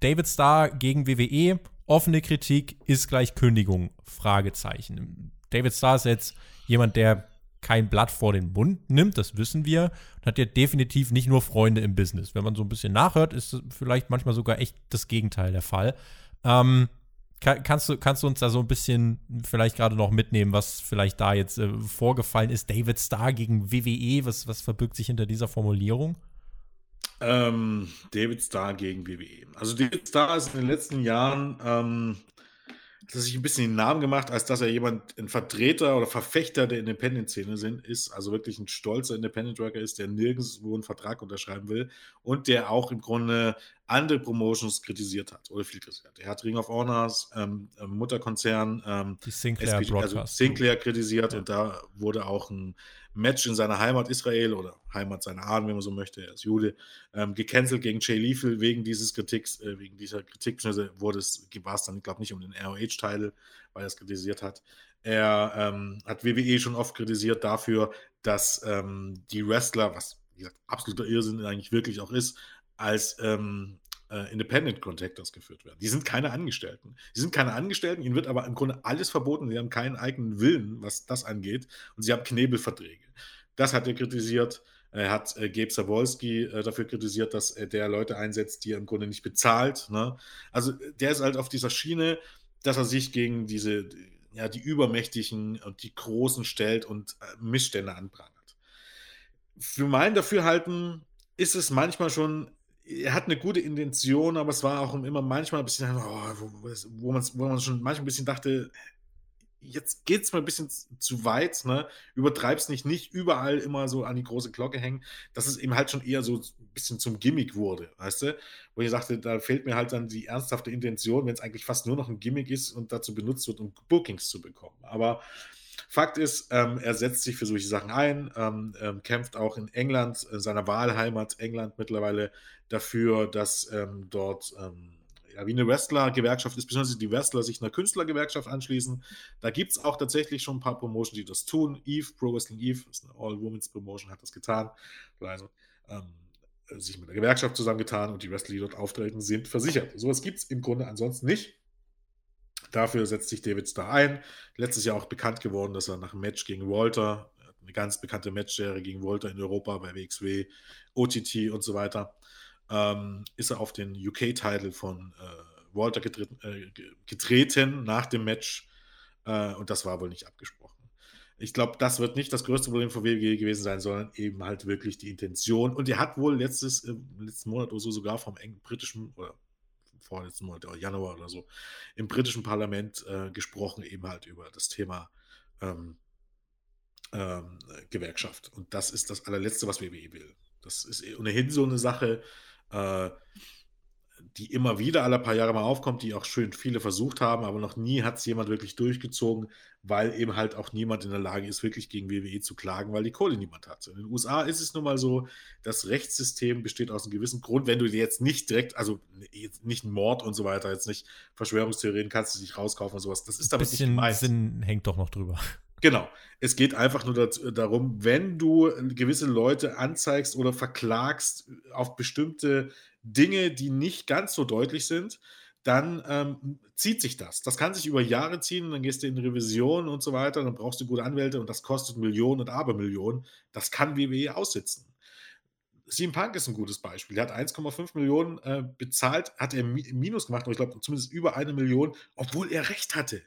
David Starr gegen WWE, offene Kritik ist gleich Kündigung? Fragezeichen. David Starr ist jetzt jemand, der kein Blatt vor den Mund nimmt, das wissen wir, und hat ja definitiv nicht nur Freunde im Business. Wenn man so ein bisschen nachhört, ist vielleicht manchmal sogar echt das Gegenteil der Fall. Ähm, kann, kannst, du, kannst du uns da so ein bisschen vielleicht gerade noch mitnehmen, was vielleicht da jetzt äh, vorgefallen ist? David Starr gegen WWE, was, was verbirgt sich hinter dieser Formulierung? Ähm, David Starr gegen WWE. Also David Starr ist in den letzten Jahren ähm, hat sich ein bisschen den Namen gemacht, als dass er jemand, ein Vertreter oder Verfechter der Independent-Szene sind, ist, also wirklich ein stolzer Independent-Worker ist, der nirgendwo einen Vertrag unterschreiben will und der auch im Grunde andere Promotions kritisiert hat oder viel kritisiert hat. Er hat Ring of Honors, ähm, ähm Mutterkonzern, ähm, die Sinclair, SPG, also Sinclair kritisiert ja. und da wurde auch ein Match in seiner Heimat Israel oder Heimat seiner Ahnen, wenn man so möchte, er ist Jude, ähm, gecancelt gegen Jay Lethal wegen dieses Kritiks, äh, wegen dieser Kritik, wurde es, war es dann, ich glaube nicht um den ROH-Teil, weil er es kritisiert hat. Er ähm, hat WWE schon oft kritisiert dafür, dass ähm, die Wrestler, was wie gesagt, absoluter Irrsinn eigentlich wirklich auch ist, als ähm, äh, Independent Contractors geführt werden. Die sind keine Angestellten. Die sind keine Angestellten, ihnen wird aber im Grunde alles verboten. Sie haben keinen eigenen Willen, was das angeht. Und sie haben Knebelverträge. Das hat er kritisiert. Er hat äh, Gabe Sawolski äh, dafür kritisiert, dass er der Leute einsetzt, die er im Grunde nicht bezahlt. Ne? Also der ist halt auf dieser Schiene, dass er sich gegen diese, ja, die Übermächtigen und die Großen stellt und äh, Missstände anprangert. Für mein Dafürhalten ist es manchmal schon er hat eine gute Intention, aber es war auch immer manchmal ein bisschen, oh, wo, man, wo man schon manchmal ein bisschen dachte, jetzt geht es mal ein bisschen zu weit, ne? Übertreib's nicht, nicht überall immer so an die große Glocke hängen, dass es eben halt schon eher so ein bisschen zum Gimmick wurde, weißt du? Wo ich sagte, da fehlt mir halt dann die ernsthafte Intention, wenn es eigentlich fast nur noch ein Gimmick ist und dazu benutzt wird, um Bookings zu bekommen. Aber Fakt ist, ähm, er setzt sich für solche Sachen ein, ähm, ähm, kämpft auch in England, in seiner Wahlheimat England mittlerweile dafür, dass ähm, dort ähm, ja, wie eine Wrestler-Gewerkschaft ist, beziehungsweise die Wrestler sich einer Künstlergewerkschaft anschließen. Da gibt es auch tatsächlich schon ein paar Promotions, die das tun. Eve, Pro Wrestling Eve, ist eine All-Women's Promotion, hat das getan. Also, ähm, sich mit der Gewerkschaft zusammengetan und die Wrestler, die dort auftreten, sind versichert. Sowas gibt es im Grunde ansonsten nicht. Dafür setzt sich David Starr ein. Letztes Jahr auch bekannt geworden, dass er nach einem Match gegen Walter, eine ganz bekannte Matchserie gegen Walter in Europa bei WXW, OTT und so weiter, ähm, ist er auf den UK-Title von äh, Walter getreten, äh, getreten, nach dem Match äh, und das war wohl nicht abgesprochen. Ich glaube, das wird nicht das größte Problem von WWE gewesen sein, sondern eben halt wirklich die Intention. Und er hat wohl letztes, äh, letzten Monat oder so sogar vom britischen oder vorletzten Monat, Januar oder so, im britischen Parlament äh, gesprochen, eben halt über das Thema ähm, ähm, Gewerkschaft. Und das ist das allerletzte, was WWE will. Das ist ohnehin so eine Sache, äh, die immer wieder alle paar Jahre mal aufkommt, die auch schön viele versucht haben, aber noch nie hat es jemand wirklich durchgezogen, weil eben halt auch niemand in der Lage ist, wirklich gegen WWE zu klagen, weil die Kohle niemand hat. In den USA ist es nun mal so, das Rechtssystem besteht aus einem gewissen Grund, wenn du dir jetzt nicht direkt, also jetzt nicht Mord und so weiter, jetzt nicht Verschwörungstheorien kannst du dich rauskaufen und sowas. Das ist damit nicht gemeint. Sinn hängt doch noch drüber. *laughs* Genau. Es geht einfach nur dazu, darum, wenn du gewisse Leute anzeigst oder verklagst auf bestimmte Dinge, die nicht ganz so deutlich sind, dann ähm, zieht sich das. Das kann sich über Jahre ziehen, dann gehst du in Revision und so weiter, dann brauchst du gute Anwälte und das kostet Millionen und Abermillionen. Das kann WWE aussitzen. CM Punk ist ein gutes Beispiel. Er hat 1,5 Millionen äh, bezahlt, hat er Minus gemacht, aber ich glaube zumindest über eine Million, obwohl er Recht hatte.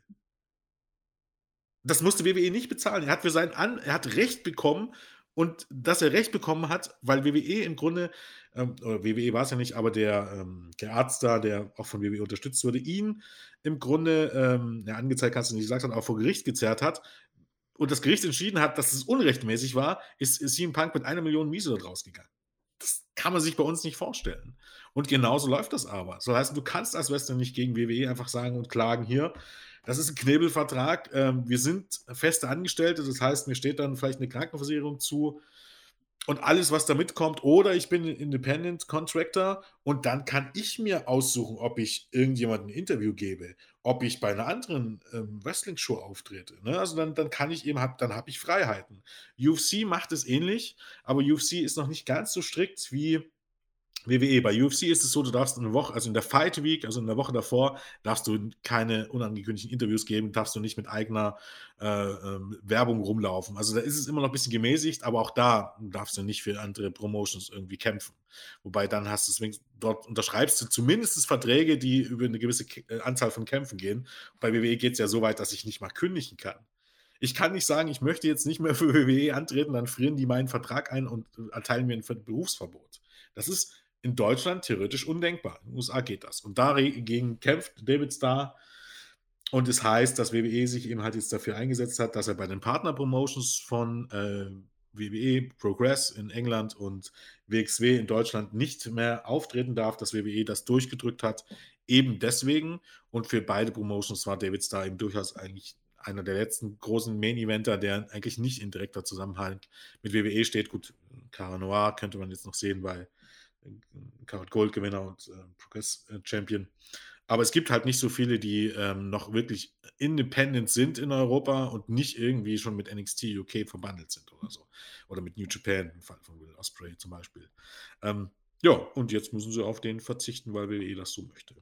Das musste WWE nicht bezahlen. Er hat für sein An er hat Recht bekommen und dass er Recht bekommen hat, weil WWE im Grunde, ähm, oder WWE war es ja nicht, aber der, ähm, der Arzt da, der auch von WWE unterstützt wurde, ihn im Grunde, ähm, ja, angezeigt du nicht gesagt haben, auch vor Gericht gezerrt hat und das Gericht entschieden hat, dass es unrechtmäßig war, ist, ist CM Punk mit einer Million Miese dort rausgegangen. Das kann man sich bei uns nicht vorstellen. Und genauso läuft das aber. So heißt, du kannst als Wrestler nicht gegen WWE einfach sagen und klagen hier, das ist ein Knebelvertrag. Ähm, wir sind feste Angestellte, das heißt, mir steht dann vielleicht eine Krankenversicherung zu und alles, was da mitkommt. Oder ich bin ein Independent Contractor und dann kann ich mir aussuchen, ob ich irgendjemandem ein Interview gebe, ob ich bei einer anderen ähm, Wrestling-Show auftrete. Ne? Also dann, dann kann ich eben, hab, dann habe ich Freiheiten. UFC macht es ähnlich, aber UFC ist noch nicht ganz so strikt wie WWE. Bei UFC ist es so, du darfst eine Woche, also in der Fight Week, also in der Woche davor, darfst du keine unangekündigten Interviews geben, darfst du nicht mit eigener äh, ähm, Werbung rumlaufen. Also da ist es immer noch ein bisschen gemäßigt, aber auch da darfst du nicht für andere Promotions irgendwie kämpfen. Wobei dann hast du dort unterschreibst du zumindest Verträge, die über eine gewisse äh, Anzahl von Kämpfen gehen. Bei WWE geht es ja so weit, dass ich nicht mal kündigen kann. Ich kann nicht sagen, ich möchte jetzt nicht mehr für WWE antreten, dann frieren die meinen Vertrag ein und äh, erteilen mir ein Berufsverbot. Das ist in Deutschland theoretisch undenkbar. In den USA geht das. Und dagegen kämpft David Starr. Und es heißt, dass WWE sich eben halt jetzt dafür eingesetzt hat, dass er bei den Partner-Promotions von äh, WWE, Progress in England und WXW in Deutschland nicht mehr auftreten darf, dass WWE das durchgedrückt hat. Eben deswegen. Und für beide Promotions war David Starr eben durchaus eigentlich einer der letzten großen Main-Eventer, der eigentlich nicht in direkter Zusammenhang mit WWE steht. Gut, Cara Noir könnte man jetzt noch sehen bei Card Gold Gewinner und äh, Progress Champion. Aber es gibt halt nicht so viele, die ähm, noch wirklich independent sind in Europa und nicht irgendwie schon mit NXT UK verbandelt sind oder so. Oder mit New Japan, im Fall von Will Osprey zum Beispiel. Ähm, ja, und jetzt müssen sie auf den verzichten, weil WWE das so möchte.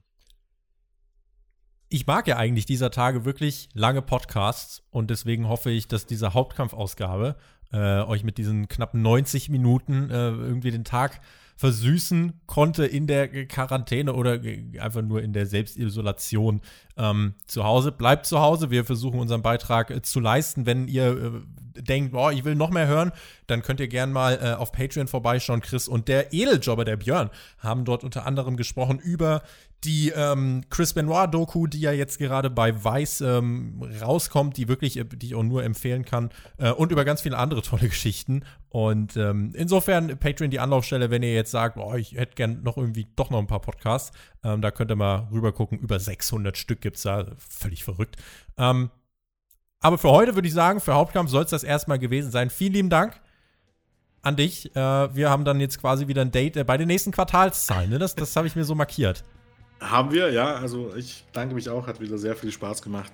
Ich mag ja eigentlich dieser Tage wirklich lange Podcasts und deswegen hoffe ich, dass diese Hauptkampfausgabe äh, euch mit diesen knapp 90 Minuten äh, irgendwie den Tag versüßen konnte in der Quarantäne oder einfach nur in der Selbstisolation ähm, zu Hause. Bleibt zu Hause. Wir versuchen unseren Beitrag äh, zu leisten. Wenn ihr äh, denkt, boah, ich will noch mehr hören, dann könnt ihr gerne mal äh, auf Patreon vorbeischauen. Chris und der Edeljobber, der Björn, haben dort unter anderem gesprochen über die ähm, Chris Benoit-Doku, die ja jetzt gerade bei Vice ähm, rauskommt, die wirklich, äh, die ich auch nur empfehlen kann, äh, und über ganz viele andere tolle *laughs* Geschichten. Und ähm, insofern Patreon die Anlaufstelle, wenn ihr jetzt sagt, oh, ich hätte gern noch irgendwie doch noch ein paar Podcasts, ähm, da könnt ihr mal rüber gucken. Über 600 Stück gibt es da, völlig verrückt. Ähm, aber für heute würde ich sagen, für Hauptkampf soll es das erstmal gewesen sein. Vielen lieben Dank an dich. Äh, wir haben dann jetzt quasi wieder ein Date äh, bei den nächsten Quartalszahlen. Ne? Das, das habe ich mir so markiert. Haben wir, ja. Also ich danke mich auch, hat wieder sehr viel Spaß gemacht.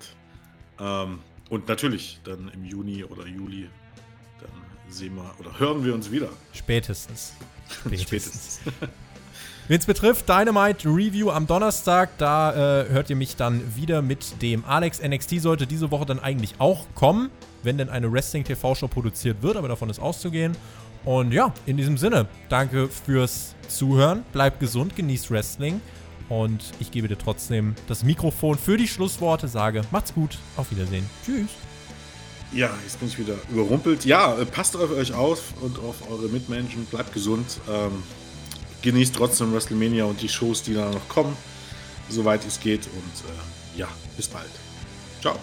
Ähm, und natürlich dann im Juni oder Juli, dann sehen wir oder hören wir uns wieder. Spätestens. *laughs* Spätestens. Spätestens. Wen es betrifft, Dynamite Review am Donnerstag, da äh, hört ihr mich dann wieder mit dem Alex NXT. Sollte diese Woche dann eigentlich auch kommen, wenn denn eine Wrestling-TV-Show produziert wird, aber davon ist auszugehen. Und ja, in diesem Sinne, danke fürs Zuhören, bleibt gesund, genießt Wrestling. Und ich gebe dir trotzdem das Mikrofon für die Schlussworte, sage, macht's gut, auf Wiedersehen. Tschüss. Ja, jetzt bin ich wieder überrumpelt. Ja, äh, passt auf euch auf und auf eure Mitmenschen, bleibt gesund. Ähm, genießt trotzdem WrestleMania und die Shows, die da noch kommen, soweit es geht. Und äh, ja, bis bald. Ciao.